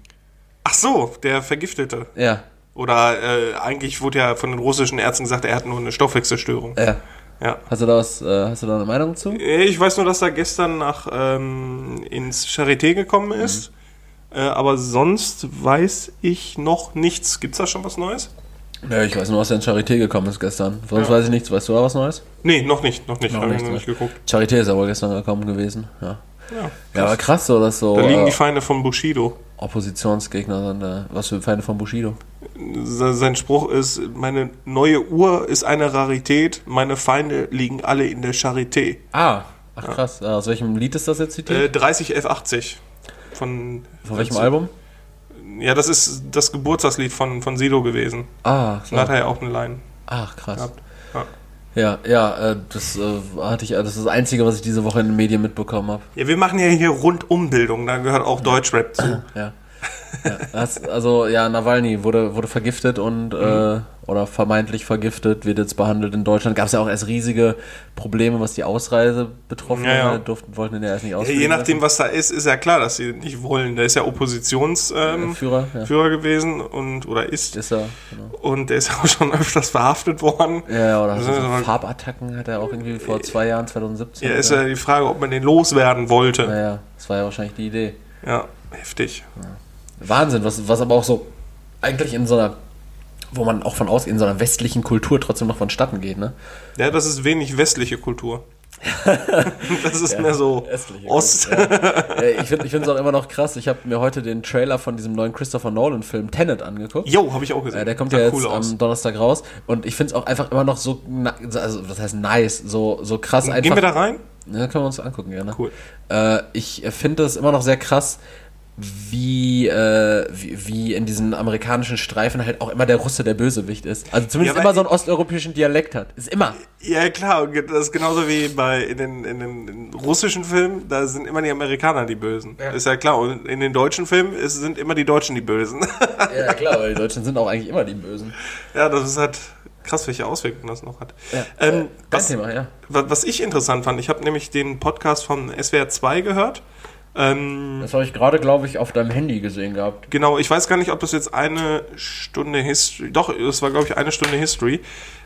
Ach so, der Vergiftete. Ja, Oder äh, eigentlich wurde ja von den russischen Ärzten gesagt, er hat nur eine Stoffwechselstörung. ja. Ja. Hast du da was, äh, hast du da eine Meinung zu? Ich weiß nur, dass er gestern nach ähm, ins Charité gekommen Mhm. ist. Äh, aber sonst weiß ich noch nichts. Gibt's da schon was Neues? Ja, ich weiß nur, was in Charité gekommen ist gestern. Sonst Ja. weiß ich nichts. Weißt du da was Neues? Nee, noch nicht, noch nicht. Noch nicht, noch ne? nicht geguckt. Charité ist aber gestern gekommen gewesen. Ja, Ja. ja aber krass so, dass so Da liegen die äh, Feinde von Bushido. Oppositionsgegner sind. Äh, was für Feinde von Bushido? Se- Sein Spruch ist, meine neue Uhr ist eine Rarität, meine Feinde liegen alle in der Charité. Ah, ach krass. Äh, aus welchem Lied ist das jetzt zitiert? Äh, 30F80. Von, Von welchem Album? Ja, das ist das Geburtstagslied von, von Sido gewesen. Ah, Da hat er ja auch eine Line ach krass. gehabt. Ja. Ja, äh, das äh, hatte ich, äh, das ist das Einzige, was ich diese Woche in den Medien mitbekommen habe. ja, wir machen ja hier Rundumbildung, da gehört auch Deutschrap zu. Ja. Ja, das, also ja, Nawalny wurde, wurde vergiftet und mhm. äh, oder vermeintlich vergiftet, wird jetzt behandelt in Deutschland. Gab es ja auch erst riesige Probleme, was die Ausreise betroffen ja, ja. durften, wollten den ja erst nicht ausreisen. Je nachdem, lassen. was da ist, ist ja klar, dass sie nicht wollen. Der ist ja Oppositionsführer ähm, Führer, ja. Führer gewesen und oder ist. Ist er, genau. Und der ist auch schon öfters verhaftet worden. Ja, oder also, so Farbattacken hat er auch irgendwie vor zwei Jahren, 2017. Ja, ist ja die Frage, ob man den loswerden wollte. Naja, das war ja wahrscheinlich die Idee. Ja, heftig. Wahnsinn, was, was aber auch so eigentlich in so einer wo man auch von ausgeht, in so einer westlichen Kultur trotzdem noch vonstatten geht, ne? Ja, das ist wenig westliche Kultur. das ist ja, mehr so Ost. Ja. Ich finde es auch immer noch krass. Ich habe mir heute den Trailer von diesem neuen Christopher Nolan-Film Tenet angeguckt. Jo, habe ich auch gesehen. der kommt Sah ja jetzt am Donnerstag raus. Und ich finde es auch einfach immer noch so, also das heißt nice, so, so krass Gehen einfach. Gehen wir da rein? Ja, können wir uns angucken, gerne. Cool. Äh, ich finde es immer noch sehr krass, wie, äh, wie, wie, in diesen amerikanischen Streifen halt auch immer der Russe der Bösewicht ist. Also zumindest ja, immer so einen osteuropäischen Dialekt hat. Ist immer. Ja, klar. Das ist genauso wie bei in den, in den in russischen Filmen, da sind immer die Amerikaner die Bösen. Ja. Ist ja klar. Und in den deutschen Filmen ist, sind immer die Deutschen die Bösen. Ja, klar, weil die Deutschen sind auch eigentlich immer die Bösen. Ja, das ist halt krass, welche Auswirkungen das noch hat. Ja. Ähm, was, Thema, ja. was ich interessant fand, ich habe nämlich den Podcast von SWR 2 gehört. Ähm, das habe ich gerade, glaube ich, auf deinem Handy gesehen gehabt. Genau, ich weiß gar nicht, ob das jetzt eine Stunde History. Doch, es war, glaube ich, eine Stunde History.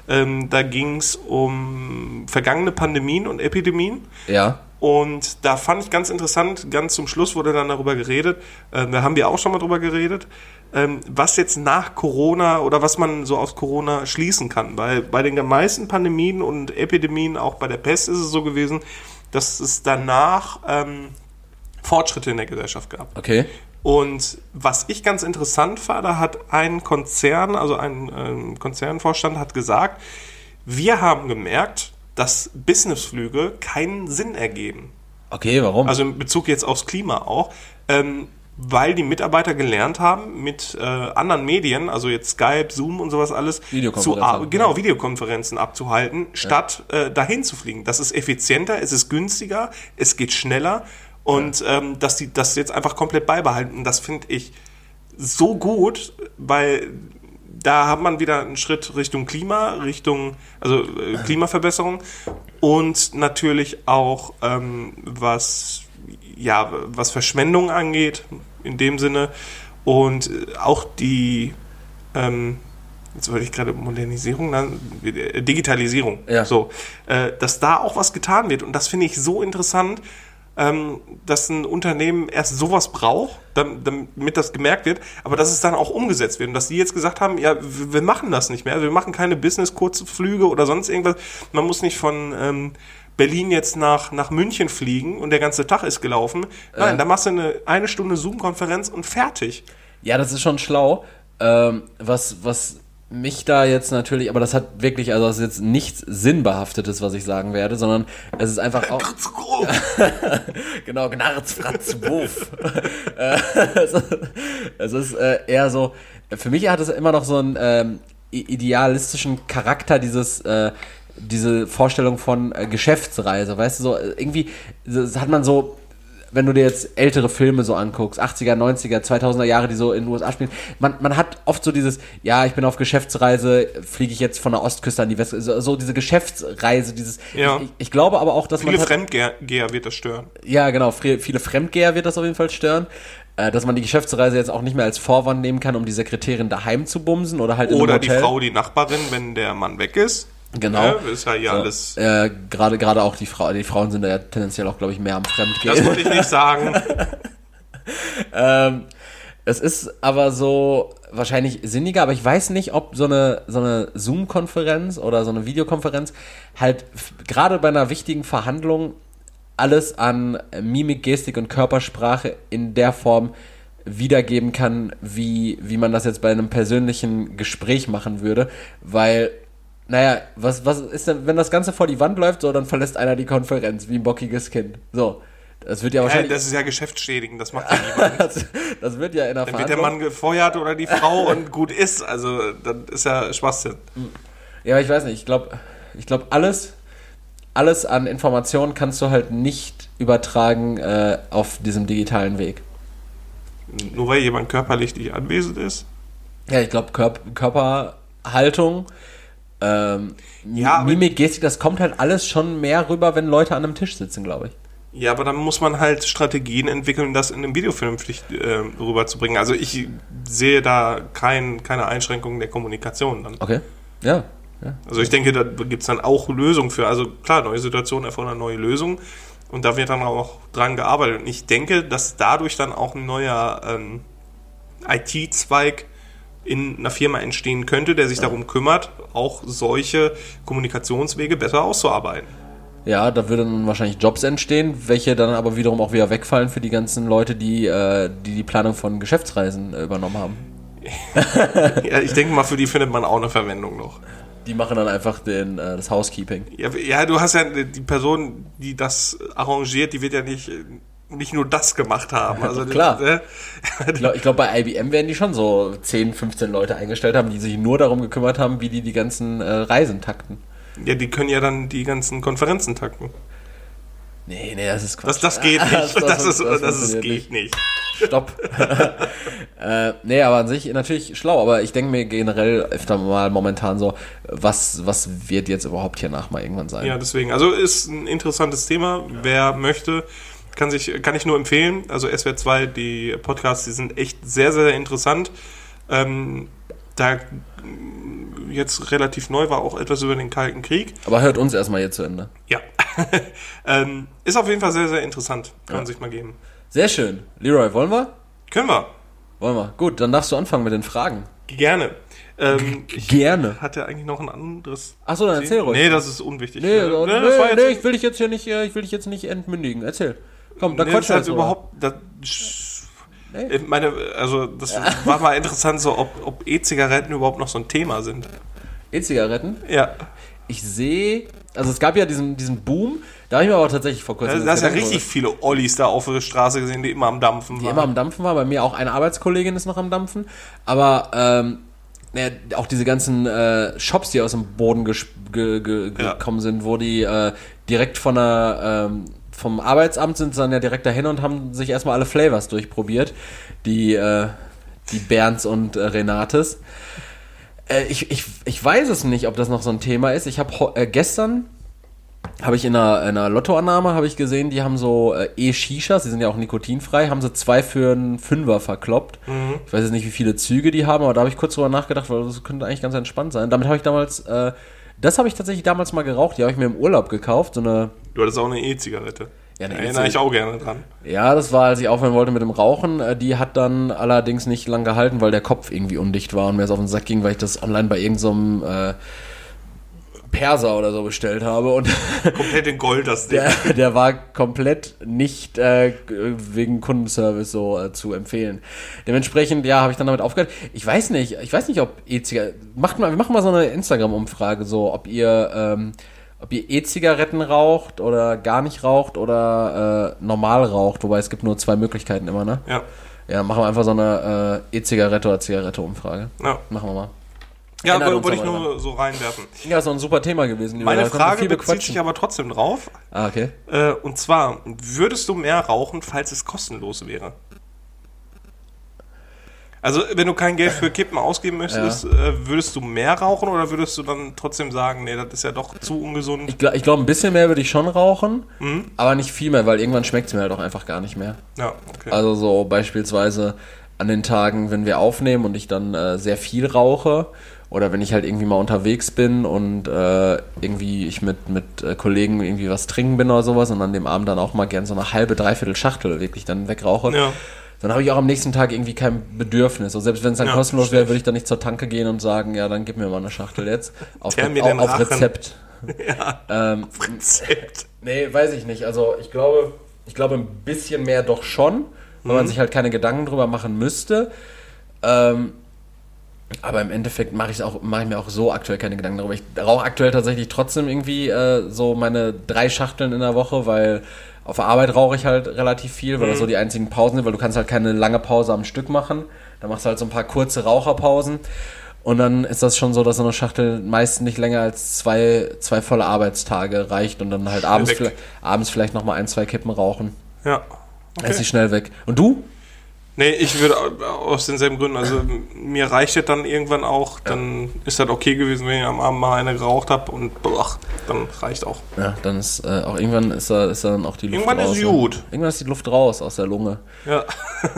Ähm, da ging es um vergangene Pandemien und Epidemien. Ja. Und da fand ich ganz interessant, ganz zum Schluss wurde dann darüber geredet, äh, da haben wir auch schon mal drüber geredet, ähm, was jetzt nach Corona oder was man so aus Corona schließen kann. Weil bei den meisten Pandemien und Epidemien, auch bei der Pest ist es so gewesen, dass es danach ähm, Fortschritte in der Gesellschaft gab. Okay. Und was ich ganz interessant fand, da hat ein Konzern, also ein ähm, Konzernvorstand hat gesagt, wir haben gemerkt, dass Businessflüge keinen Sinn ergeben. Okay, warum? Also in Bezug jetzt aufs Klima auch. Ähm, weil die Mitarbeiter gelernt haben, mit äh, anderen Medien, also jetzt Skype, Zoom und sowas alles, zu, genau, Videokonferenzen abzuhalten, statt äh, dahin zu fliegen. Das ist effizienter, es ist günstiger, es geht schneller und ja. ähm, dass die das jetzt einfach komplett beibehalten, das finde ich so gut, weil da hat man wieder einen Schritt Richtung Klima, Richtung, also äh, Klimaverbesserung und natürlich auch ähm, was, ja, was Verschwendung angeht, in dem Sinne. Und auch die, ähm, jetzt wollte ich gerade Modernisierung, nein, Digitalisierung, ja. so, äh, dass da auch was getan wird. Und das finde ich so interessant, ähm, dass ein Unternehmen erst sowas braucht, damit das gemerkt wird, aber dass es dann auch umgesetzt wird und dass die jetzt gesagt haben, ja, wir machen das nicht mehr, also wir machen keine Business-Kurzflüge oder sonst irgendwas. Man muss nicht von ähm, Berlin jetzt nach, nach München fliegen und der ganze Tag ist gelaufen. Nein, äh. da machst du eine, eine Stunde Zoom-Konferenz und fertig. Ja, das ist schon schlau. Ähm, was, was mich da jetzt natürlich, aber das hat wirklich, also das ist jetzt nichts Sinnbehaftetes, was ich sagen werde, sondern es ist einfach auch. genau, Gnarz, Fratz, Wuff. es ist äh, eher so, für mich hat es immer noch so einen ähm, idealistischen Charakter, dieses, äh, diese Vorstellung von äh, Geschäftsreise, weißt du, so irgendwie das hat man so wenn du dir jetzt ältere Filme so anguckst, 80er, 90er, 2000er Jahre, die so in den USA spielen, man, man hat oft so dieses, ja, ich bin auf Geschäftsreise, fliege ich jetzt von der Ostküste an die Westküste, so, diese Geschäftsreise, dieses, ja. ich, ich, glaube aber auch, dass viele man... Viele Fremdgeher wird das stören. Ja, genau, viele Fremdgeher wird das auf jeden Fall stören äh, dass man die Geschäftsreise jetzt auch nicht mehr als Vorwand nehmen kann, um die Sekretärin daheim zu bumsen oder halt oder die Frau, die Nachbarin, wenn der Mann weg ist. Genau. Ja, ist ja hier so, alles. Äh, gerade gerade auch die Frau, die Frauen sind da ja tendenziell auch, glaube ich, mehr am Fremdgehen. Das wollte ich nicht sagen. ähm, es ist aber so wahrscheinlich sinniger, aber ich weiß nicht, ob so eine, so eine Zoom-Konferenz oder so eine Videokonferenz halt gerade bei einer wichtigen Verhandlung alles an Mimik, Gestik und Körpersprache in der Form wiedergeben kann, wie, wie man das jetzt bei einem persönlichen Gespräch machen würde, weil naja, was, was ist denn, wenn das Ganze vor die Wand läuft, so, dann verlässt einer die Konferenz, wie ein bockiges Kind. So. Das wird ja wahrscheinlich. Ja, das ist ja geschäftsschädigend, das macht ja niemand. das, das, wird ja in der Dann wird der Mann gefeuert oder die Frau und gut ist. Also, dann ist ja Schwachsinn. Ja, ich weiß nicht. Ich glaube, ich glaube, alles, alles an Informationen kannst du halt nicht übertragen äh, auf diesem digitalen Weg. Nur weil jemand körperlich nicht anwesend ist? Ja, ich glaube, Körp Körperhaltung, ähm, Ja, Mimik, Gestik, das kommt halt alles schon mehr rüber, wenn Leute an einem Tisch sitzen, glaube ich. Ja, aber dann muss man halt Strategien entwickeln, das in einem Video vernünftig äh, rüberzubringen. Also ich sehe da kein, keine Einschränkungen der Kommunikation dann. Okay. Ja. ja. Also ich denke, da gibt's dann auch Lösungen für. Also klar, neue Situationen erfordern neue Lösungen und da wird dann auch dran gearbeitet. Und ich denke, dass dadurch dann auch ein neuer ähm, IT-Zweig in einer Firma entstehen könnte, der sich darum kümmert, auch solche Kommunikationswege besser auszuarbeiten. Ja, da würden dann wahrscheinlich Jobs entstehen, welche dann aber wiederum auch wieder wegfallen für die ganzen Leute, die äh, die, die Planung von Geschäftsreisen äh, übernommen haben. Ja, ich denke mal, für die findet man auch eine Verwendung noch. Die machen dann einfach den, äh, das Housekeeping. Ja, ja, du hast ja die Person, die das arrangiert, die wird ja nicht, nicht nur das gemacht haben. Also Klar. äh, Ich glaube, glaub, bei IBM werden die schon so 10, 15 Leute eingestellt haben, die sich nur darum gekümmert haben, wie die die ganzen äh, Reisen takten. ja, die können ja dann die ganzen Konferenzen takten. Nee, nee, das ist Quatsch. Das, das geht nicht. Das, das- ist, das das, ist, geht nicht. Stopp. äh, nee, aber an sich natürlich schlau. Aber ich denke mir generell öfter mal momentan so, was, was wird jetzt überhaupt hier nach mal irgendwann sein? Ja, deswegen. Also ist ein interessantes Thema. Wer möchte, kann sich, kann ich nur empfehlen. Also SWR 2, die Podcasts, die sind echt sehr, sehr interessant. Ähm, da jetzt relativ neu war auch etwas über den Kalten Krieg. Aber hört uns erstmal hier zu Ende. Ja. ähm, ist auf jeden Fall sehr, sehr interessant. Kann man sich mal geben. Sehr schön. Leroy, wollen wir? Können wir. Wollen wir. Gut, dann darfst du anfangen mit den Fragen. Gerne. Ähm, ich Gerne. hatte eigentlich noch ein anderes. Achso, dann erzähl ruhig. Nee, das ist unwichtig. Nee, nee, nee, jetzt- ich will dich jetzt hier nicht, äh, ich will dich jetzt nicht entmündigen. Erzähl. Komm, da Nee, quatsch das ist halt jetzt überhaupt. Das, Nee. Ich meine, also das war mal interessant, so ob, ob E-Zigaretten überhaupt noch so ein Thema sind. E-Zigaretten. Ja. Ich sehe, also es gab ja diesen, diesen Boom, da habe ich mir aber tatsächlich vor kurzem Also, da hast ja richtig viele Ollis da auf der Straße gesehen, die immer am Dampfen die waren. immer am Dampfen war. Bei mir auch eine Arbeitskollegin ist noch am Dampfen. Aber ähm, naja, auch diese ganzen äh, Shops, die aus dem Boden ge ge Ja. gekommen sind, wo die äh, direkt von der, ähm, vom Arbeitsamt sind sie dann ja direkt dahin und haben sich erstmal alle Flavors durchprobiert. Die, äh, die Bernds und äh, Renates. Äh, ich, ich, ich weiß es nicht, ob das noch so ein Thema ist. Ich habe äh, gestern habe ich in einer, in einer Lottoannahme habe ich gesehen, die haben so äh, E-Shishas, die sind ja auch nikotinfrei, haben sie zwei für einen Fünfer verkloppt. Ich weiß jetzt nicht, wie viele Züge die haben, aber da habe ich kurz drüber nachgedacht, weil das könnte eigentlich ganz entspannt sein. Damit habe ich damals, äh, das habe ich tatsächlich damals mal geraucht, die habe ich mir im Urlaub gekauft, so eine, Du hattest auch eine E-Zigarette. Ja, eine da erinnere ich auch gerne dran. ja, das war, als ich aufhören wollte mit dem Rauchen, äh, die hat dann allerdings nicht lang gehalten, weil der Kopf irgendwie undicht war und mir es auf den Sack ging, weil ich das online bei irgendeinem so äh, Perser oder so bestellt habe und Komplett in Gold das Ding. der, der war komplett nicht äh, wegen Kundenservice so äh, zu empfehlen. Dementsprechend, ja, habe ich dann damit aufgehört. Ich weiß nicht, ich weiß nicht, ob E-Zigaretten. Macht mal, wir machen mal so eine Instagram-Umfrage, so ob ihr, ähm, ob ihr E-Zigaretten raucht oder gar nicht raucht oder äh, normal raucht, wobei es gibt nur zwei Möglichkeiten immer, ne? Ja. Ja, machen wir einfach so eine äh, E-Zigarette oder Zigarette-Umfrage. Ja, Machen wir mal. Ja wollte ich nur so reinwerfen. Ja, ist doch ein super Thema gewesen. lieber. Meine Frage bezieht sich aber trotzdem drauf. Ah, okay. Äh, und zwar, würdest du mehr rauchen, falls es kostenlos wäre? Also, wenn du kein Geld für Kippen ausgeben möchtest, äh, würdest du mehr rauchen oder würdest du dann trotzdem sagen, nee, das ist ja doch zu ungesund? Ich glaube, ich glaub, ein bisschen mehr würde ich schon rauchen, Mhm. aber nicht viel mehr, weil irgendwann schmeckt es mir halt auch einfach gar nicht mehr. Ja, okay. Also so beispielsweise an den Tagen, wenn wir aufnehmen und ich dann äh, sehr viel rauche oder wenn ich halt irgendwie mal unterwegs bin und äh, irgendwie ich mit, mit äh, Kollegen irgendwie was trinken bin oder sowas und an dem Abend dann auch mal gern so eine halbe, dreiviertel Schachtel wirklich dann wegrauche, Ja. dann habe ich auch am nächsten Tag irgendwie kein Bedürfnis. Und selbst wenn es dann Ja, kostenlos wäre, würde ich dann nicht zur Tanke gehen und sagen, ja, dann gib mir mal eine Schachtel jetzt. Auf, mir auf, auf. Rezept. ja. Ähm, Rezept. Nee, weiß ich nicht. Also ich glaube, ich glaube ein bisschen mehr doch schon, weil man sich halt keine Gedanken drüber machen müsste. Ähm, aber im Endeffekt mache ich auch, mache ich mir auch so aktuell keine Gedanken darüber. Ich rauche aktuell tatsächlich trotzdem irgendwie äh, so meine drei Schachteln in der Woche, weil auf der Arbeit rauche ich halt relativ viel, weil das so die einzigen Pausen sind, weil du kannst halt keine lange Pause am Stück machen. Da machst du halt so ein paar kurze Raucherpausen. Und dann ist das schon so, dass so eine Schachtel meist nicht länger als zwei, zwei volle Arbeitstage reicht und dann halt abends, abends vielleicht nochmal ein, zwei Kippen rauchen. Ja. Dann ist sie schnell weg. Und du? Nee, ich würde aus denselben Gründen, also mir reicht es dann irgendwann auch, dann ist das okay gewesen, wenn ich am Abend mal eine geraucht habe und boah, dann reicht auch. Ja, dann ist äh, auch irgendwann ist da, ist dann auch die Luft Irgendwann raus. ist ne? gut. Irgendwann ist die Luft raus aus der Lunge. Ja.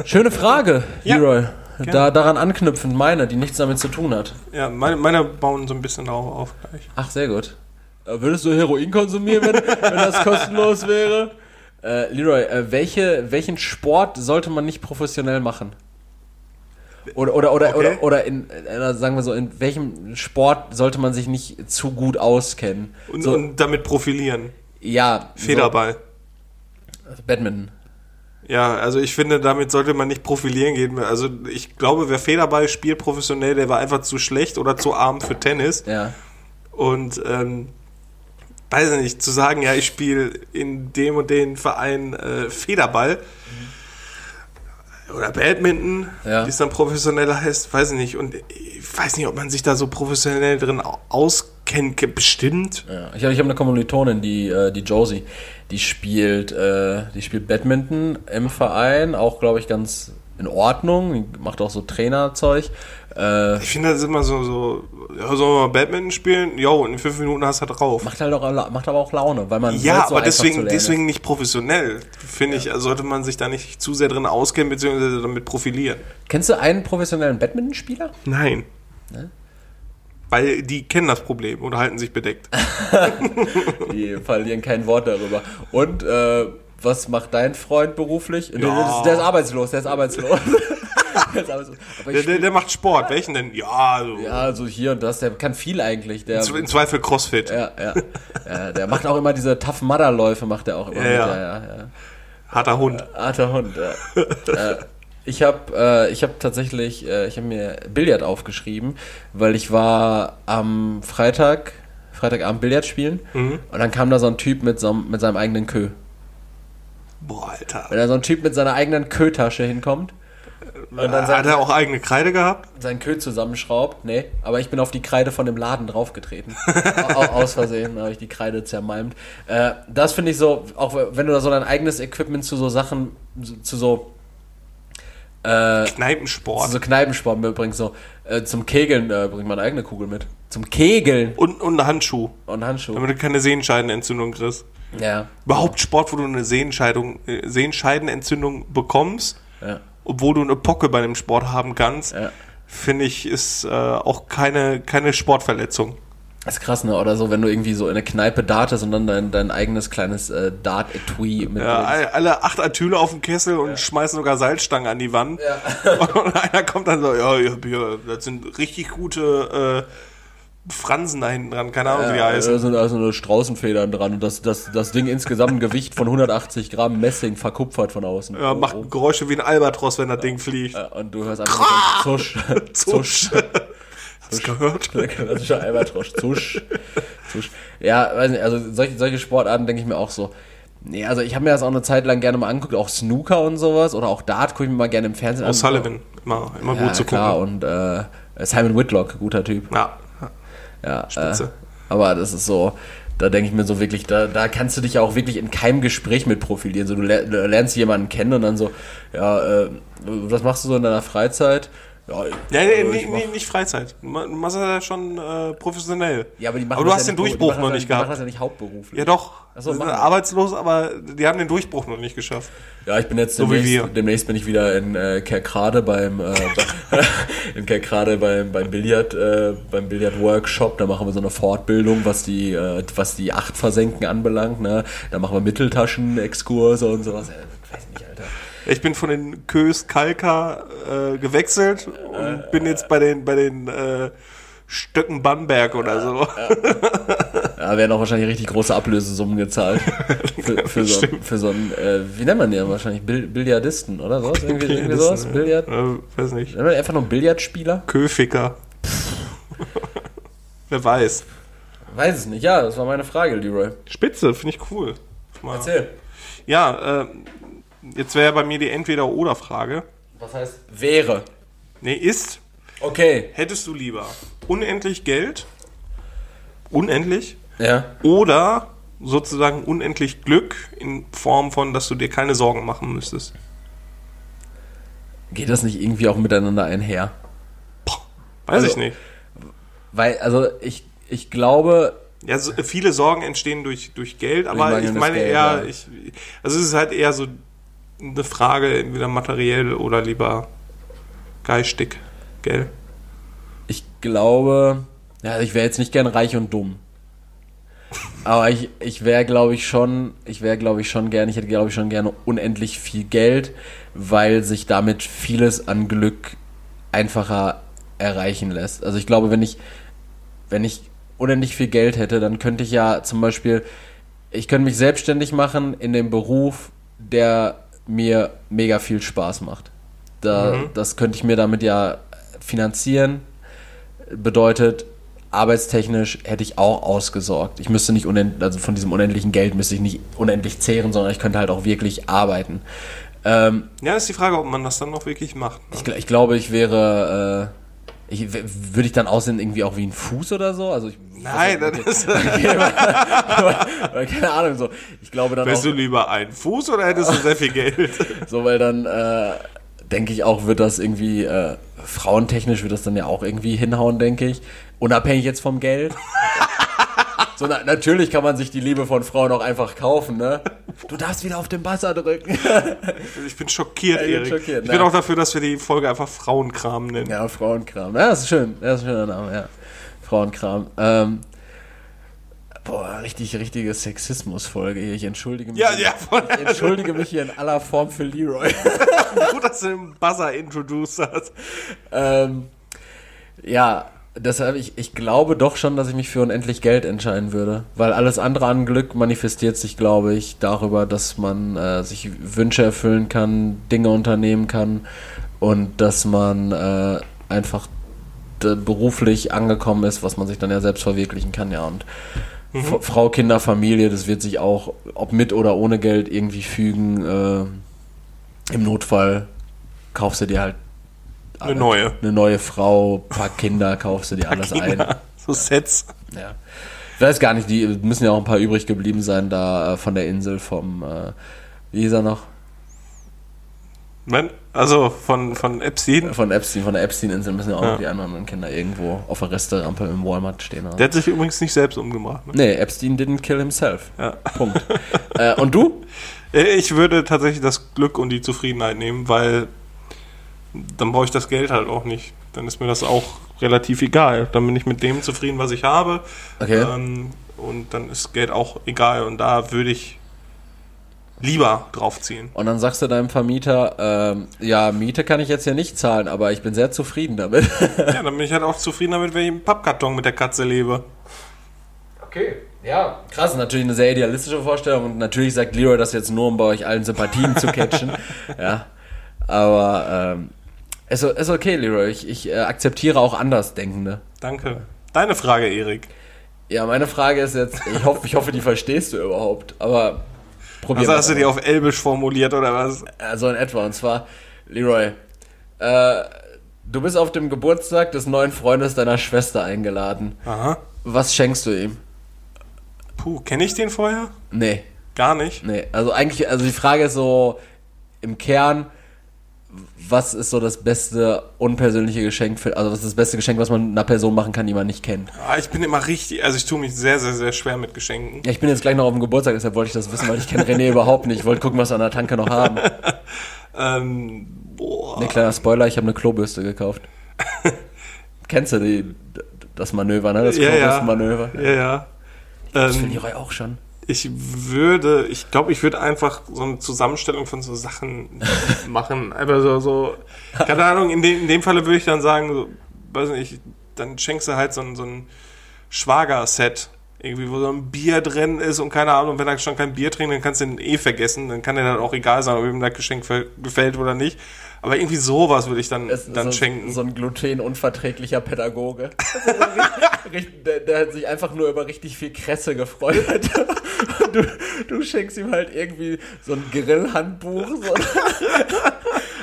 Schöne Frage, Ja, Leroy. gerne. Da, daran anknüpfend meine, die nichts damit zu tun hat. Ja, meine, meine bauen so ein bisschen darauf auf gleich. Ach, sehr gut. Äh, Würdest du Heroin konsumieren, wenn, wenn das kostenlos wäre? Äh, Leroy, äh, welche, welchen Sport sollte man nicht professionell machen? Oder, oder, oder, Okay. oder, oder in, äh, sagen wir so, in welchem Sport sollte man sich nicht zu gut auskennen? Und, so, und damit profilieren. ja, Federball. So, Badminton. Ja, also ich finde, damit sollte man nicht profilieren gehen. Also ich glaube, wer Federball spielt professionell, der war einfach zu schlecht oder zu arm für Tennis. Ja. Und ähm, weiß ich nicht, zu sagen, ja, ich spiele in dem und den Verein äh, Federball oder Badminton, Ja. wie es dann professioneller heißt, weiß ich nicht. Und ich weiß nicht, ob man sich da so professionell drin au- auskennt, Ke- bestimmt. Ja, ich habe ich hab eine Kommilitonin, die, äh, die Josie, die spielt, äh, die spielt Badminton im Verein, auch glaube ich ganz in Ordnung, macht auch so Trainerzeug. Äh, Ich finde das immer so, so, ja, sollen wir mal Badminton spielen? Jo, in fünf Minuten hast du das drauf. macht halt auch, macht aber auch Laune, weil man Ja, halt so aber deswegen, deswegen nicht professionell. Finde ich, also sollte man sich da nicht zu sehr drin auskennen, beziehungsweise damit profilieren. Kennst du einen professionellen Badmintonspieler? Nein. Ne? Weil die kennen das Problem oder halten sich bedeckt. Die verlieren kein Wort darüber. Und äh, was macht dein Freund beruflich? Ja. der ist der ist arbeitslos. der ist arbeitslos. Aber Der, der, der macht Sport. Welchen denn? Ja, so. ja, so hier und das, der kann viel eigentlich. Der, Im Zweifel Crossfit. ja, ja, ja, der macht auch immer diese Tough Mudder Läufe, macht er auch immer. Ja, mit, ja. ja, ja. Harter Hund. Arter Hund, ja. äh, ich habe äh, ich hab tatsächlich, äh, ich habe mir Billard aufgeschrieben, weil ich war am Freitag, Freitagabend Billard spielen Mhm. und dann kam da so ein Typ mit, so, mit seinem eigenen Kö. Boah, Alter. Wenn da so ein Typ mit seiner eigenen Kö-Tasche hinkommt und dann Hat sein, er auch eigene Kreide gehabt? seinen Kö zusammenschraubt, nee, aber ich bin auf die Kreide von dem Laden draufgetreten. Au- au- Aus Versehen habe ich die Kreide zermalmt. Äh, das finde ich so, auch wenn du da so dein eigenes Equipment zu so Sachen, zu so äh, Kneipensport. so Kneipensport mitbringst, so äh, zum Kegeln äh, bringt man eine eigene Kugel mit. Zum Kegeln Und, und einen Handschuh. und Handschuhe. Damit du keine Sehenscheidenentzündung kriegst. Ja, Überhaupt Sport, wo du eine Sehenscheidung, äh, Sehenscheidenentzündung bekommst, ja, obwohl du eine Pocke bei dem Sport haben kannst, ja. finde ich, ist äh, auch keine, keine Sportverletzung. Das ist krass, ne? Oder so, wenn du irgendwie so in der Kneipe dartest und dann dein, dein eigenes kleines äh, Dart-Etui mit. Ja, alle- alle acht Atüle auf dem Kessel und schmeißen sogar Salzstangen an die Wand. Und einer kommt dann so, ja, das sind richtig gute äh, Fransen da hinten dran, keine Ahnung, wie die da heißen. sind also eine Straußenfedern dran und das, das, das Ding insgesamt ein Gewicht von 180 Gramm Messing verkupfert von außen. Ja, Oh, macht oh. Geräusche wie ein Albatros, wenn das Ding fliegt. Ja, und du hörst einfach so Zusch. Zusch. Hast du gehört? Der klassische Albatrosch. Zusch. Zusch. Ja, weiß nicht, also solche, solche Sportarten denke ich mir auch so. Nee, also ich habe mir das auch eine Zeit lang gerne mal angeguckt, auch Snooker und sowas oder auch Dart gucke ich mir mal gerne im Fernsehen Aus Sullivan, immer, immer Ja, gut zu klar, gucken. und äh, Simon Whitlock, guter Typ. Ja, Ja, Spitze. Äh, aber das ist so, da denke ich mir so wirklich, da, da kannst du dich ja auch wirklich in keinem Gespräch mit profilieren. So, du lernst jemanden kennen und dann so, ja, äh, was machst du so in deiner Freizeit? Ja, äh, nee, ich nee, nee, nicht Freizeit. Du ma- du machst das ja schon äh, professionell. ja, aber aber du hast ja den Durchbruch noch nicht ja, Die machen gehabt. das ja nicht hauptberuflich. Ja doch, so, die sind arbeitslos, aber die haben den Durchbruch noch nicht geschafft. Ja, ich bin jetzt So wie demnächst, wir. demnächst bin ich wieder in äh, Kerkrade beim äh, in Kerkrade beim beim Billard äh, beim Billard Workshop. Da machen wir so eine Fortbildung, was die äh, was die acht Versenken anbelangt. Ne, da machen wir Mitteltaschen-Exkurse und sowas. Ja, ich weiß nicht, Alter. Ich bin von den Kös Kalka äh, gewechselt und bin jetzt bei den bei den äh, Stöcken Bamberg oder so. Ja, werden auch wahrscheinlich richtig große Ablösesummen gezahlt für, für so für so ein äh, wie nennt man den wahrscheinlich Bill, Billiardisten oder sowas irgendwie, irgendwie sowas Billard. Äh, weiß nicht. Nennt man einfach nur Billardspieler? Köficker. Wer weiß. Weiß es nicht. Ja, das war meine Frage, Leroy. Spitze, finde ich cool. Mal. Erzähl. Ja, äh, jetzt wäre bei mir die Entweder-Oder-Frage. Was heißt wäre? Nee, ist, Okay. hättest du lieber unendlich Geld, unendlich, Ja. oder sozusagen unendlich Glück in Form von, dass du dir keine Sorgen machen müsstest? Geht das nicht irgendwie auch miteinander einher? Weiß Also- ich nicht. Weil, also ich, ich glaube, Ja, so, viele Sorgen entstehen durch, durch Geld, aber ich meine Geld, eher, ja. ich, also es ist halt eher so eine Frage, entweder materiell oder lieber geistig, gell? ich glaube, ja, also ich wäre jetzt nicht gern reich und dumm. Aber ich, ich wäre, glaube ich, schon, ich wäre, glaube ich, schon gern, ich hätte, glaube ich, schon gerne unendlich viel Geld, weil sich damit vieles an Glück einfacher erreichen lässt. Also ich glaube, wenn ich, wenn ich unendlich viel Geld hätte, dann könnte ich ja zum Beispiel, ich könnte mich selbstständig machen in dem Beruf, der mir mega viel Spaß macht. Da, Das könnte ich mir damit ja finanzieren. Bedeutet, arbeitstechnisch hätte ich auch ausgesorgt. Ich müsste nicht unendlich, also von diesem unendlichen Geld müsste ich nicht unendlich zehren, sondern ich könnte halt auch wirklich arbeiten. Ähm, Ja, ist die Frage, ob man das dann noch wirklich macht. Ne? ich, ich glaube, ich wäre, äh, ich, würde ich dann aussehen irgendwie auch wie ein Fuß oder so? Also ich, Nein, das ist, Oder keine Ahnung, so. Ich glaube dann wärst du lieber ein Fuß oder hättest du sehr viel Geld? so, weil dann, äh, denke ich auch, wird das irgendwie, äh, frauentechnisch wird das dann ja auch irgendwie hinhauen, denke ich. Unabhängig jetzt vom Geld. So, na, natürlich kann man sich die Liebe von Frauen auch einfach kaufen, ne? Du darfst wieder auf den Buzzer drücken. Ich bin schockiert, Ja, ich bin Erik. schockiert, ich bin ne? auch dafür, dass wir die Folge einfach Frauenkram nennen. ja, Frauenkram. Ja, das ist schön. Das ist ein schöner Name, ja. Frauenkram. Ähm, boah, richtig, richtige Sexismusfolge hier. Ich entschuldige mich. Ja, ja, voll. Ich entschuldige mich hier in aller Form für Leroy. Gut, dass du den Buzzer introduced hast. ähm, ja, deshalb, ich, ich glaube doch schon, dass ich mich für unendlich Geld entscheiden würde. Weil alles andere an Glück manifestiert sich, glaube ich, darüber, dass man äh, sich Wünsche erfüllen kann, Dinge unternehmen kann und dass man äh, einfach beruflich angekommen ist, was man sich dann ja selbst verwirklichen kann, ja. Und F- Frau, Kinder, Familie, das wird sich auch, ob mit oder ohne Geld, irgendwie fügen. Äh, Im Notfall kaufst du dir halt Eine neue. eine neue Frau, paar Kinder, kaufst du dir alles ein. So Sets. Ja. Ich weiß gar nicht, die müssen ja auch ein paar übrig geblieben sein, da äh, von der Insel vom, äh, wie hieß er noch? Wenn, also von, von Epstein. Von Epstein, von der Epstein-Insel müssen ja auch Ja. noch die anderen Kinder irgendwo auf der Resterampe im Walmart stehen. Haben. Der hat sich übrigens nicht selbst umgebracht. Ne? Nee, Epstein didn't kill himself. Ja. Punkt. äh, und du? Äh, Ich würde tatsächlich das Glück und die Zufriedenheit nehmen, weil dann brauche ich das Geld halt auch nicht. Dann ist mir das auch relativ egal. Dann bin ich mit dem zufrieden, was ich habe. Okay. Ähm, und dann ist Geld auch egal. Und da würde ich lieber draufziehen. Und dann sagst du deinem Vermieter, ähm, ja, Miete kann ich jetzt ja nicht zahlen, aber ich bin sehr zufrieden damit. Ja, dann bin ich halt auch zufrieden damit, wenn ich im Pappkarton mit der Katze lebe. Okay, ja. Krass, natürlich eine sehr idealistische Vorstellung und natürlich sagt Leroy das jetzt nur, um bei euch allen Sympathien zu catchen. Ja, aber ähm, ist, o- ist okay, Leroy. Ich, ich äh, akzeptiere auch Andersdenkende. Danke. Deine Frage, Erik. Ja, meine Frage ist jetzt, ich hoffe, ich hoffe, die verstehst du überhaupt, aber probier Also mal. hast du die auf Elbisch formuliert oder was? Also in etwa, und zwar, Leroy, äh, du bist auf dem Geburtstag des neuen Freundes deiner Schwester eingeladen. Aha. Was schenkst du ihm? Puh, kenne ich den vorher? Nee. Gar nicht. Nee, also eigentlich, also die Frage ist so im Kern, was ist so das beste unpersönliche Geschenk für, also was ist das beste Geschenk, was man einer Person machen kann, die man nicht kennt? Ah, ich bin immer richtig, also ich tue mich sehr, sehr, sehr schwer mit Geschenken. Ja, ich bin jetzt gleich noch auf dem Geburtstag, deshalb wollte ich das wissen, weil ich kenne René überhaupt nicht. Ich wollte gucken, was wir an der Tanke noch haben. Ähm, boah. Ne, kleiner Spoiler, ich habe eine Klobürste gekauft. Kennst du die, das Manöver, ne? Das Ja, ja. Klobürstenmanöver. Ja, ja. Das will Ähm, Leroy auch schon. Ich würde, ich glaube, ich würde einfach so eine Zusammenstellung von so Sachen machen. Einfach so, so, keine Ahnung, in dem, in dem Falle würde ich dann sagen, so, weiß nicht, dann schenkst du halt so ein, so ein Schwager-Set. Irgendwie, wo so ein Bier drin ist und keine Ahnung, wenn er schon kein Bier trinkt, dann kannst du ihn eh vergessen. Dann kann dir dann auch egal sein, ob ihm das Geschenk gefällt oder nicht. Aber irgendwie sowas würde ich dann, Es dann so, schenken. so ein glutenunverträglicher Pädagoge. Richtig- der, der hat sich einfach nur über richtig viel Kresse gefreut. Du, du schenkst ihm halt irgendwie so ein Grillhandbuch, so,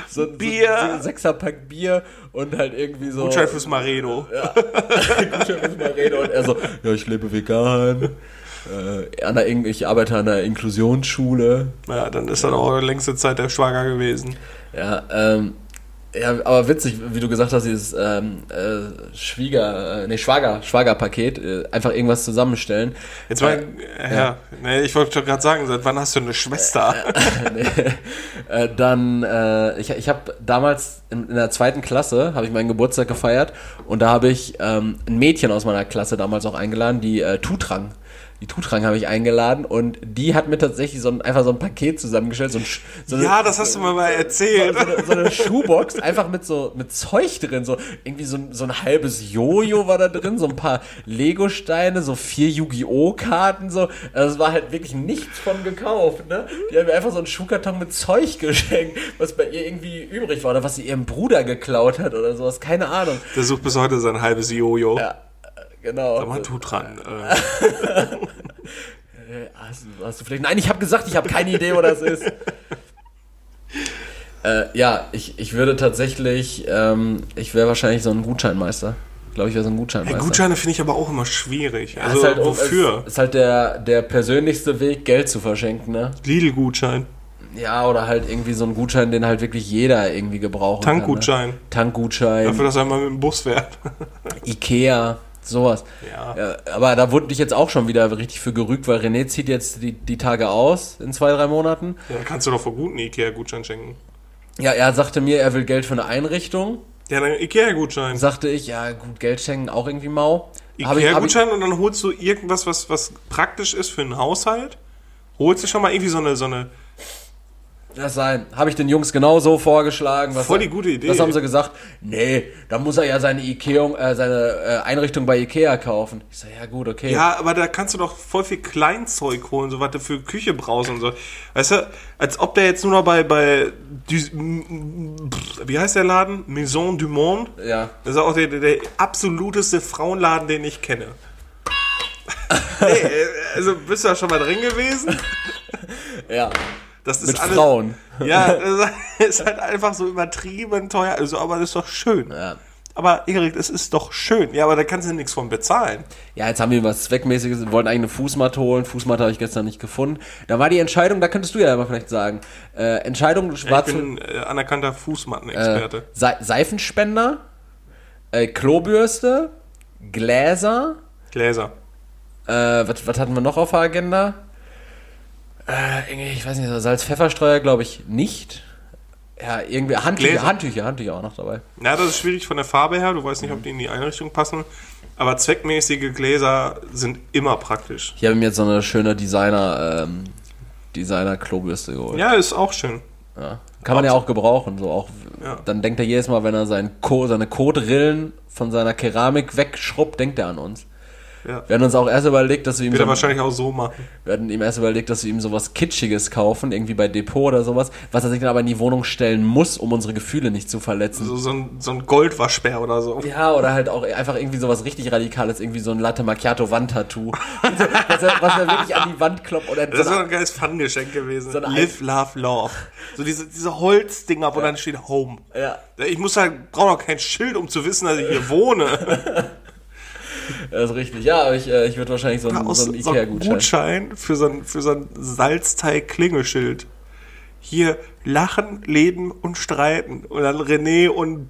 so, ein- Bier. so ein Sechserpack Bier und halt irgendwie so. Gutschein fürs Maredo. Gutschein fürs Maredo. Und er so, ja, ich lebe vegan. Äh, an der, ich arbeite an der Inklusionsschule. Ja, dann ist dann auch längste Zeit der Schwager gewesen. Ja, ähm, Ja, aber witzig, wie du gesagt hast, dieses ähm, äh, Schwieger, äh, nee, Schwager, Schwagerpaket, äh, einfach irgendwas zusammenstellen. Jetzt mal, äh, ja, Nee, ich wollte schon gerade sagen, seit wann hast du eine Schwester? nee, äh, dann, äh, ich, ich habe damals in, in der zweiten Klasse, habe ich meinen Geburtstag gefeiert und da habe ich ähm, ein Mädchen aus meiner Klasse damals auch eingeladen, die äh, Tutrang die Tutrang habe ich eingeladen und die hat mir tatsächlich so ein, einfach so ein Paket zusammengestellt. So ein, so ja, eine, das hast du mir mal erzählt. So, so, eine, so, eine, Schuhbox, einfach mit so mit Zeug drin. So irgendwie so, so ein halbes Jojo war da drin, so ein paar Lego-Steine, so vier Yu-Gi-Oh! Karten. So. Also es war halt wirklich nichts von gekauft. Ne? Die haben mir einfach so einen Schuhkarton mit Zeug geschenkt, was bei ihr irgendwie übrig war oder was sie ihrem Bruder geklaut hat oder sowas. Keine Ahnung. Der sucht bis heute sein halbes Jojo. Ja. Genau. Sag mal, tu dran. Äh. hast, hast, du vielleicht. Nein, ich habe gesagt, ich habe keine Idee, wo das ist. äh, ja, ich, ich würde tatsächlich. Ähm, ich wäre wahrscheinlich so ein Gutscheinmeister. Ich glaube, ich wäre so ein Gutscheinmeister. Hey, Gutscheine finde ich aber auch immer schwierig. Ja, also, ist halt wofür? Ist, ist halt der, der persönlichste Weg, Geld zu verschenken, ne? Lidl-Gutschein. Ja, oder halt irgendwie so ein Gutschein, den halt wirklich jeder irgendwie gebrauchen Tankgutschein. kann. Ne? Tankgutschein. Dafür, dass er mal mit dem Bus fährt. Ikea. Sowas. Ja. ja. Aber da wurde ich jetzt auch schon wieder richtig für gerügt, weil René zieht jetzt die, die Tage aus in zwei, drei Monaten. Ja, kannst du doch vor guten Ikea-Gutschein schenken. Ja, er sagte mir, er will Geld für eine Einrichtung. Ja, einen Ikea-Gutschein. Sagte ich, ja, gut, Geld schenken auch irgendwie mau. Ikea-Gutschein und dann holst du irgendwas, was, was praktisch ist für einen Haushalt. Holst du schon mal irgendwie so eine, so eine das sein. Habe ich den Jungs genauso vorgeschlagen. Voll die gute Idee. Was haben sie gesagt? Nee, da muss er ja seine Ikea, äh, seine äh, Einrichtung bei Ikea kaufen. Ich so, ja gut, okay. Ja, aber da kannst du doch voll viel Kleinzeug holen, so was du für Küche brauchst und so. Weißt du, als ob der jetzt nur noch bei, bei wie heißt der Laden? Maison du Monde? Ja. Das ist auch der, der absoluteste Frauenladen, den ich kenne. hey, also bist du da schon mal drin gewesen? ja. Das ist Mit alles, Frauen. Ja, das ist halt einfach so übertrieben teuer. Also, aber das ist doch schön. Ja. Aber Erik, es ist doch schön. Ja, aber da kannst du nichts von bezahlen. Ja, jetzt haben wir was Zweckmäßiges. Wir wollten eigentlich eine Fußmatte holen. Fußmatte habe ich gestern nicht gefunden. Da war die Entscheidung, da könntest du ja aber vielleicht sagen. Äh, Entscheidung war Ich bin äh, anerkannter Fußmattenexperte. Äh, Se Seifenspender, äh, Klobürste, Gläser. Gläser. Äh, was, was hatten wir noch auf der Agenda? Äh, ich weiß nicht, Salz-Pfefferstreuer glaube ich nicht. Ja, irgendwie Handtücher, Handtücher, Handtücher auch noch dabei. Ja, das ist schwierig von der Farbe her. Du weißt nicht, ob die in die Einrichtung passen. Aber zweckmäßige Gläser sind immer praktisch. Ich habe mir jetzt so eine schöne Designer, ähm, Designer-Klobürste geholt. Ja, ist auch schön. Ja. Kann man ja auch gebrauchen. So auch, Ja. Dann denkt er jedes Mal, wenn er sein Co seine Kotrillen von seiner Keramik wegschrubbt, denkt er an uns. Ja. Wir hatten uns auch erst überlegt, dass wir ihm Wird er so, wahrscheinlich auch so machen. wir hatten ihm erst überlegt, dass wir ihm sowas Kitschiges kaufen, irgendwie bei Depot oder sowas, was er sich dann aber in die Wohnung stellen muss, um unsere Gefühle nicht zu verletzen. So, so ein, so ein Goldwaschbär oder so. Ja, oder halt auch einfach irgendwie sowas richtig Radikales, irgendwie so ein Latte Macchiato Wandtattoo. was, er, was er wirklich an die Wand kloppt oder Das ist doch ein geiles Fun-Geschenk gewesen. So ein Live, Love, Love. So diese, diese Holzdinger, wo dann steht Home. Ja, Ich muss halt, brauche noch kein Schild, um zu wissen, dass ich hier wohne. das ist richtig. Ja, aber ich, äh, ich würde wahrscheinlich so einen, so einen so ein Ikea-Gutschein. Gutschein für so ein, für so ein Salzteig-Klingelschild. Hier lachen, leben und streiten. Und dann René und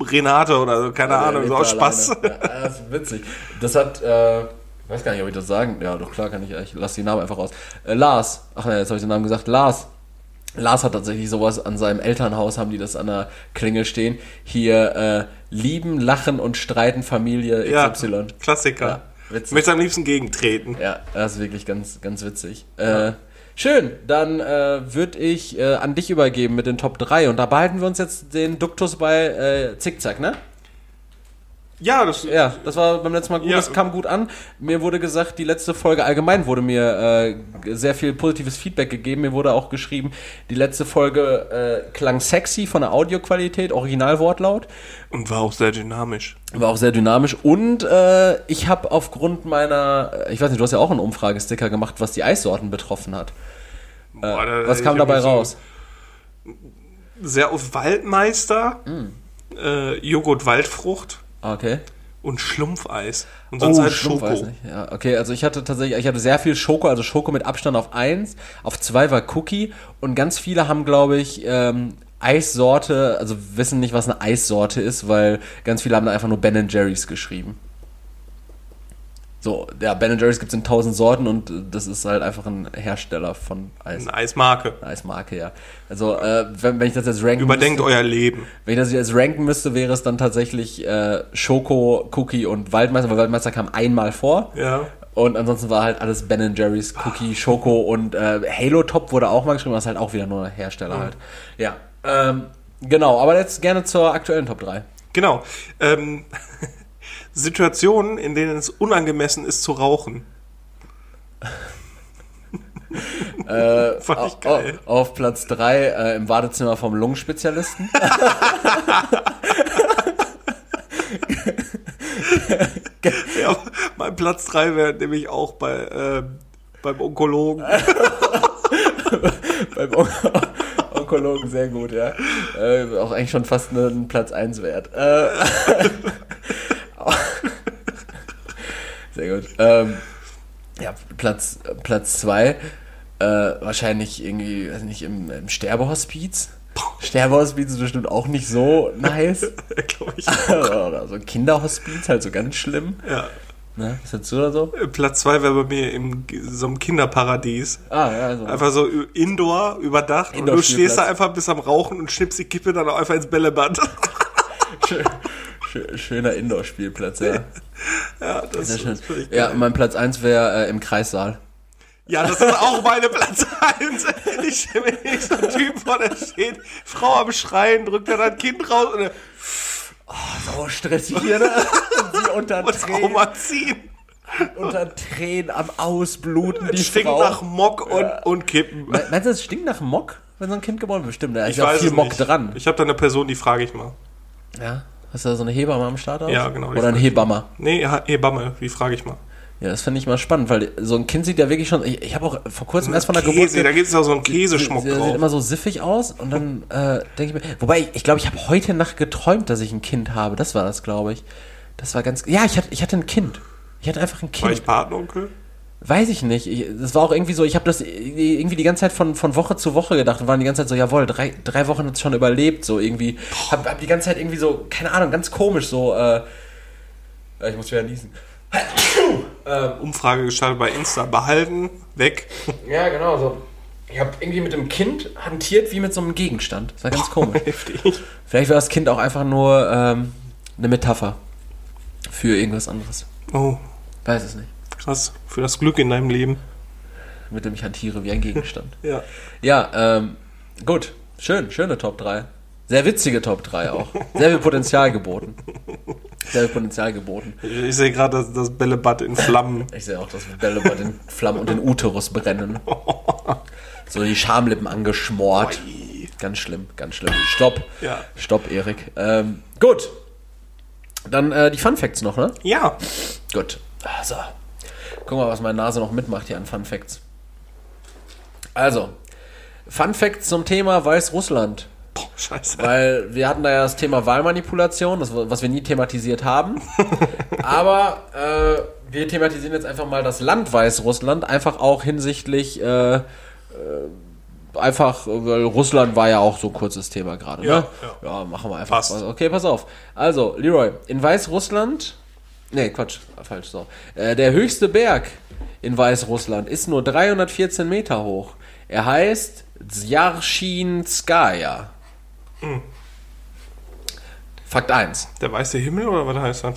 Renate oder so, keine Ja, Ahnung, so aus Spaß. Ja, das ist witzig. Das hat, äh, ich weiß gar nicht, ob ich das sagen. Ja, doch klar kann ich. Ich lasse die Namen einfach raus. Äh, Lars. Ach ne, jetzt habe ich den Namen gesagt. Lars. Lars hat tatsächlich sowas an seinem Elternhaus, haben die das an der Klingel stehen. Hier äh, lieben, lachen und streiten Familie Ja, XY. Klassiker. Ja, witzig. möchte am liebsten gegentreten. Ja, das ist wirklich ganz, ganz witzig. Äh, schön, dann äh, würde ich äh, an dich übergeben mit den Top 3 und da behalten wir uns jetzt den Duktus bei äh, Zickzack, ne? Ja, das, Ja, das war beim letzten Mal gut, Ja. das kam gut an. Mir wurde gesagt, die letzte Folge allgemein wurde mir äh, sehr viel positives Feedback gegeben. Mir wurde auch geschrieben, die letzte Folge äh, klang sexy von der Audioqualität, Originalwortlaut. und war auch sehr dynamisch. War auch sehr dynamisch und äh, ich habe aufgrund meiner, ich weiß nicht, du hast ja auch einen Umfragesticker gemacht, was die Eissorten betroffen hat. Boah, da- Was kam dabei raus? Sehr auf Waldmeister, äh, Joghurt Waldfrucht Okay. und Schlumpfeis. Und sonst halt Schoko. Schlumpfeis nicht. Ja, okay, also ich hatte tatsächlich, ich hatte sehr viel Schoko, also Schoko mit Abstand auf 1, auf 2 war Cookie und ganz viele haben, glaube ich, ähm, Eissorte, also wissen nicht, was eine Eissorte ist, weil ganz viele haben da einfach nur Ben Jerry's geschrieben. So, ja, Ben Jerry's gibt es in tausend Sorten und das ist halt einfach ein Hersteller von Eis. Eine Eismarke. Eine Eismarke, ja. Also, äh, wenn, wenn ich das jetzt ranken Überdenkt müsste, euer Leben. wenn ich das jetzt ranken müsste, wäre es dann tatsächlich äh, Schoko, Cookie und Waldmeister, weil Waldmeister kam einmal vor. Ja. Und ansonsten war halt alles Ben Jerry's, Cookie, Schoko und äh, Halo Top wurde auch mal geschrieben, was halt auch wieder nur Hersteller halt. Ja. Ähm, genau, aber jetzt gerne zur aktuellen Top 3. Genau. Ähm, Situationen, in denen es unangemessen ist zu rauchen. Äh, Fand ich geil. au- Auf Platz 3 äh, im Wartezimmer vom Lungenspezialisten. Ja, mein Platz 3 wäre nämlich auch bei, ähm, beim Onkologen. Beim On Onkologen sehr gut, ja. Äh, auch eigentlich schon fast einen Platz 1 wert. Äh, sehr gut. Ähm, ja, Platz 2. Platz zwei, äh, wahrscheinlich irgendwie, weiß nicht, im, im Sterbehospiz. Sterbehospiz ist bestimmt auch nicht so nice. Glaube ich. Oder so ein Kinderhospiz, halt so ganz schlimm. Ja. Ne? Was hättest du da so? Platz 2 wäre bei mir in so einem Kinderparadies. Ah, ja, so. Einfach so indoor, überdacht. und du stehst da einfach bis am Rauchen und schnippst die Kippe dann auch einfach ins Bällebad. Schön, schön, schöner Indoor-Spielplatz, ja. ja, das, Sehr schön. Ja, mein Platz 1 wäre äh, im Kreissaal. Ja, das ist auch meine Platz 1. Ich stelle mir nicht so einen Typ vor, der steht, Frau am Schreien, drückt dann ein Kind raus und, So stressig hier, ne? Und sie unter Tränen, ziehen. unter Tränen am Ausbluten, die Stinkt Frau. nach Mock und, und Kippen. Me- Meinst du, es stinkt nach Mock, wenn so ein Kind geboren wird? Bestimmt, da ist Ich ja viel Mock nicht. dran. Ich habe da eine Person, die frage ich mal. Ja? Hast du da so eine Hebamme am Start aus? Ja, genau, Oder ein Hebammer? Nee, Hebamme, die frage ich mal. Ja, das finde ich mal spannend, weil so ein Kind sieht ja wirklich schon. Ich, ich habe auch vor kurzem erst von der Geburt. Käse, da gibt es auch so einen Käseschmuck Sie, sie sieht immer so siffig aus und dann äh, denke ich mir, wobei ich, glaube, ich habe heute Nacht geträumt, dass ich ein Kind habe. Das war das, glaube ich. Das war ganz, ja, ich hatte, ich hatte ein Kind. Ich hatte einfach ein War Kind. ich Patenonkel? Weiß ich nicht. Ich, das war auch irgendwie so, ich habe das irgendwie die ganze Zeit von, von Woche zu Woche gedacht und waren die ganze Zeit so, jawohl, drei, drei Wochen hat es schon überlebt, so irgendwie. Hab, hab die ganze Zeit irgendwie so, keine Ahnung, ganz komisch, so, äh, ja, ich muss wieder niesen. Umfrage gestartet bei Insta. Behalten, weg. Ja, genau, so. Ich habe irgendwie mit dem Kind hantiert wie mit so einem Gegenstand. Das war ganz komisch. Heftig. Vielleicht war das Kind auch einfach nur ähm, eine Metapher für irgendwas anderes. Oh, Weiß es nicht. Krass. Für das Glück in deinem Leben. Mit dem ich hantiere wie ein Gegenstand. Ja. Ja, ähm, gut. Schön, schöne Top 3. Sehr witzige Top 3 auch. Sehr viel Potenzial geboten. Sehr viel Potenzial geboten. Ich sehe gerade das, das Bällebad in Flammen. Ich sehe auch, dass Bälle bei den Flammen und den Uterus brennen. So die Schamlippen angeschmort. Ganz schlimm, ganz schlimm. Stopp. Ja. Stopp, Erik. Ähm, gut. Dann äh, die Fun Facts noch, ne? Ja. Gut. Also. Guck mal, was meine Nase noch mitmacht hier an Fun Facts. Also. Fun Facts zum Thema Weißrussland. Boah, scheiße. Weil wir hatten da ja das Thema Wahlmanipulation, das, was wir nie thematisiert haben. Aber äh, wir thematisieren jetzt einfach mal das Land Weißrussland, einfach auch hinsichtlich äh, äh, einfach, weil Russland war ja auch so ein kurzes Thema gerade. Ja, ne? ja. ja, machen wir einfach. Passt. Okay, pass auf. Also, Leroy, in Weißrussland, nee, Quatsch, falsch, so. Äh, der höchste Berg in Weißrussland ist nur 314 Meter hoch. Er heißt Zjarzhinskaya. Fakt 1. Der weiße Himmel oder was heißt das?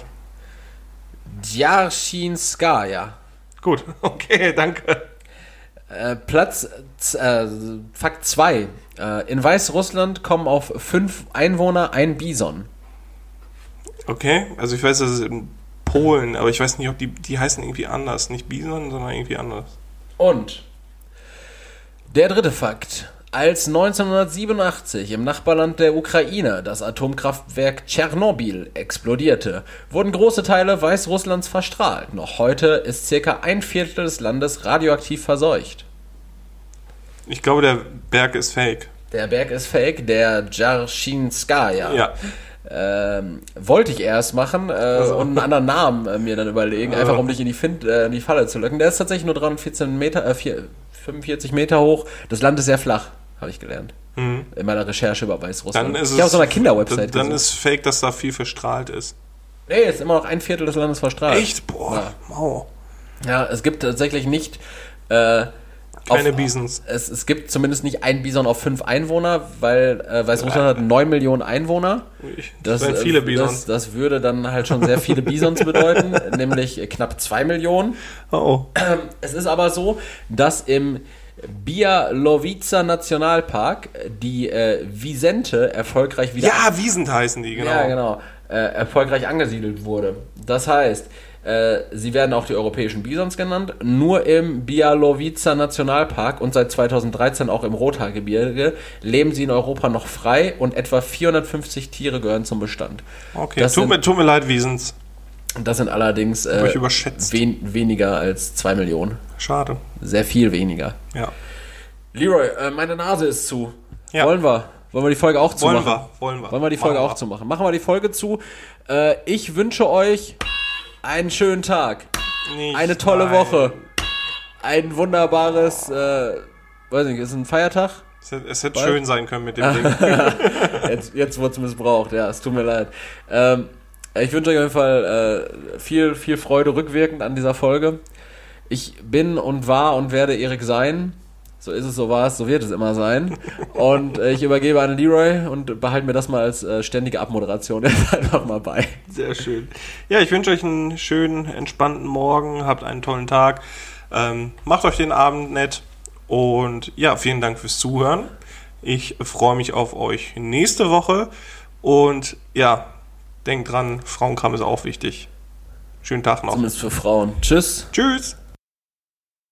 Djarzhinskaya. Gut, okay, danke. Äh, Platz, äh, Fakt 2. Äh, in Weißrussland kommen auf 5 Einwohner ein Bison. Okay, also ich weiß, das ist in Polen, aber ich weiß nicht, ob die, die heißen irgendwie anders. Nicht Bison, sondern irgendwie anders. Und der dritte Fakt. Als 1987 im Nachbarland der Ukraine das Atomkraftwerk Tschernobyl explodierte, wurden große Teile Weißrusslands verstrahlt. Noch heute ist circa ein Viertel des Landes radioaktiv verseucht. Ich glaube, der Berg ist fake. Der Berg ist fake, der Djarzhinskaya. Ja. Ähm, wollte ich erst machen äh, und einen anderen Namen äh, mir dann überlegen, einfach um dich in die, Find, äh, in die Falle zu löcken. Der ist tatsächlich nur 314 Meter, äh, vier, 45 Meter hoch. Das Land ist sehr flach, habe ich gelernt. in meiner Recherche über Weißrussland. Dann ist ich habe auf so einer Kinderwebsite Dann, dann ist fake, dass da viel verstrahlt ist. Nee, ist immer noch ein Viertel des Landes verstrahlt. Echt? Boah, Ja. wow. Ja, es gibt tatsächlich nicht. Äh, Keine auf, Bisons. Es, es gibt zumindest nicht ein Bison auf fünf Einwohner, weil äh, Weißrussland hat 9 Millionen Einwohner. Das sind viele äh, Bisons. Das, das würde dann halt schon sehr viele Bisons bedeuten, nämlich knapp 2 Millionen. Oh, Es ist aber so, dass im Bialowica Nationalpark die äh, Visente erfolgreich wieder Ja, Wiesent heißen die, genau. ja, genau. Äh, erfolgreich angesiedelt wurde. Das heißt, äh, sie werden auch die europäischen Bisons genannt, nur im Bialowica Nationalpark und seit 2013 auch im Rothaargebirge leben sie in Europa noch frei und etwa 450 Tiere gehören zum Bestand. Okay, Das tut sind- mir, tut mir leid, Wiesens. Das sind allerdings äh, wen weniger als 2 Millionen. Schade. Sehr viel weniger. Ja. Leroy, äh, meine Nase ist zu. Ja. Wollen wir? Wollen wir die Folge auch Wollen zumachen? wir, wollen wir. Wollen wir die Folge Machen auch zumachen? Machen wir die Folge zu. Äh, ich wünsche euch einen schönen Tag, Nicht eine tolle nein. Woche, ein wunderbares, äh, weiß nicht, ist ein Feiertag? Es hätte, es hätte Bald. schön sein können mit dem Ding. Jetzt, jetzt wurde es missbraucht, ja, es tut mir leid. Ähm, ich wünsche euch auf jeden Fall äh, viel, viel Freude rückwirkend an dieser Folge. Ich bin und war und werde Erik sein. So ist es, so war es, so wird es immer sein. Und äh, ich übergebe an Leroy und behalte mir das mal als äh, ständige Abmoderation jetzt einfach mal bei. Sehr schön. Ja, ich wünsche euch einen schönen, entspannten Morgen. Habt einen tollen Tag. Ähm, macht euch den Abend nett. Und ja, vielen Dank fürs Zuhören. Ich freue mich auf euch nächste Woche. Und ja, denkt dran, Frauenkram ist auch wichtig. Schönen Tag noch. Zumindest für Frauen. Tschüss. Tschüss.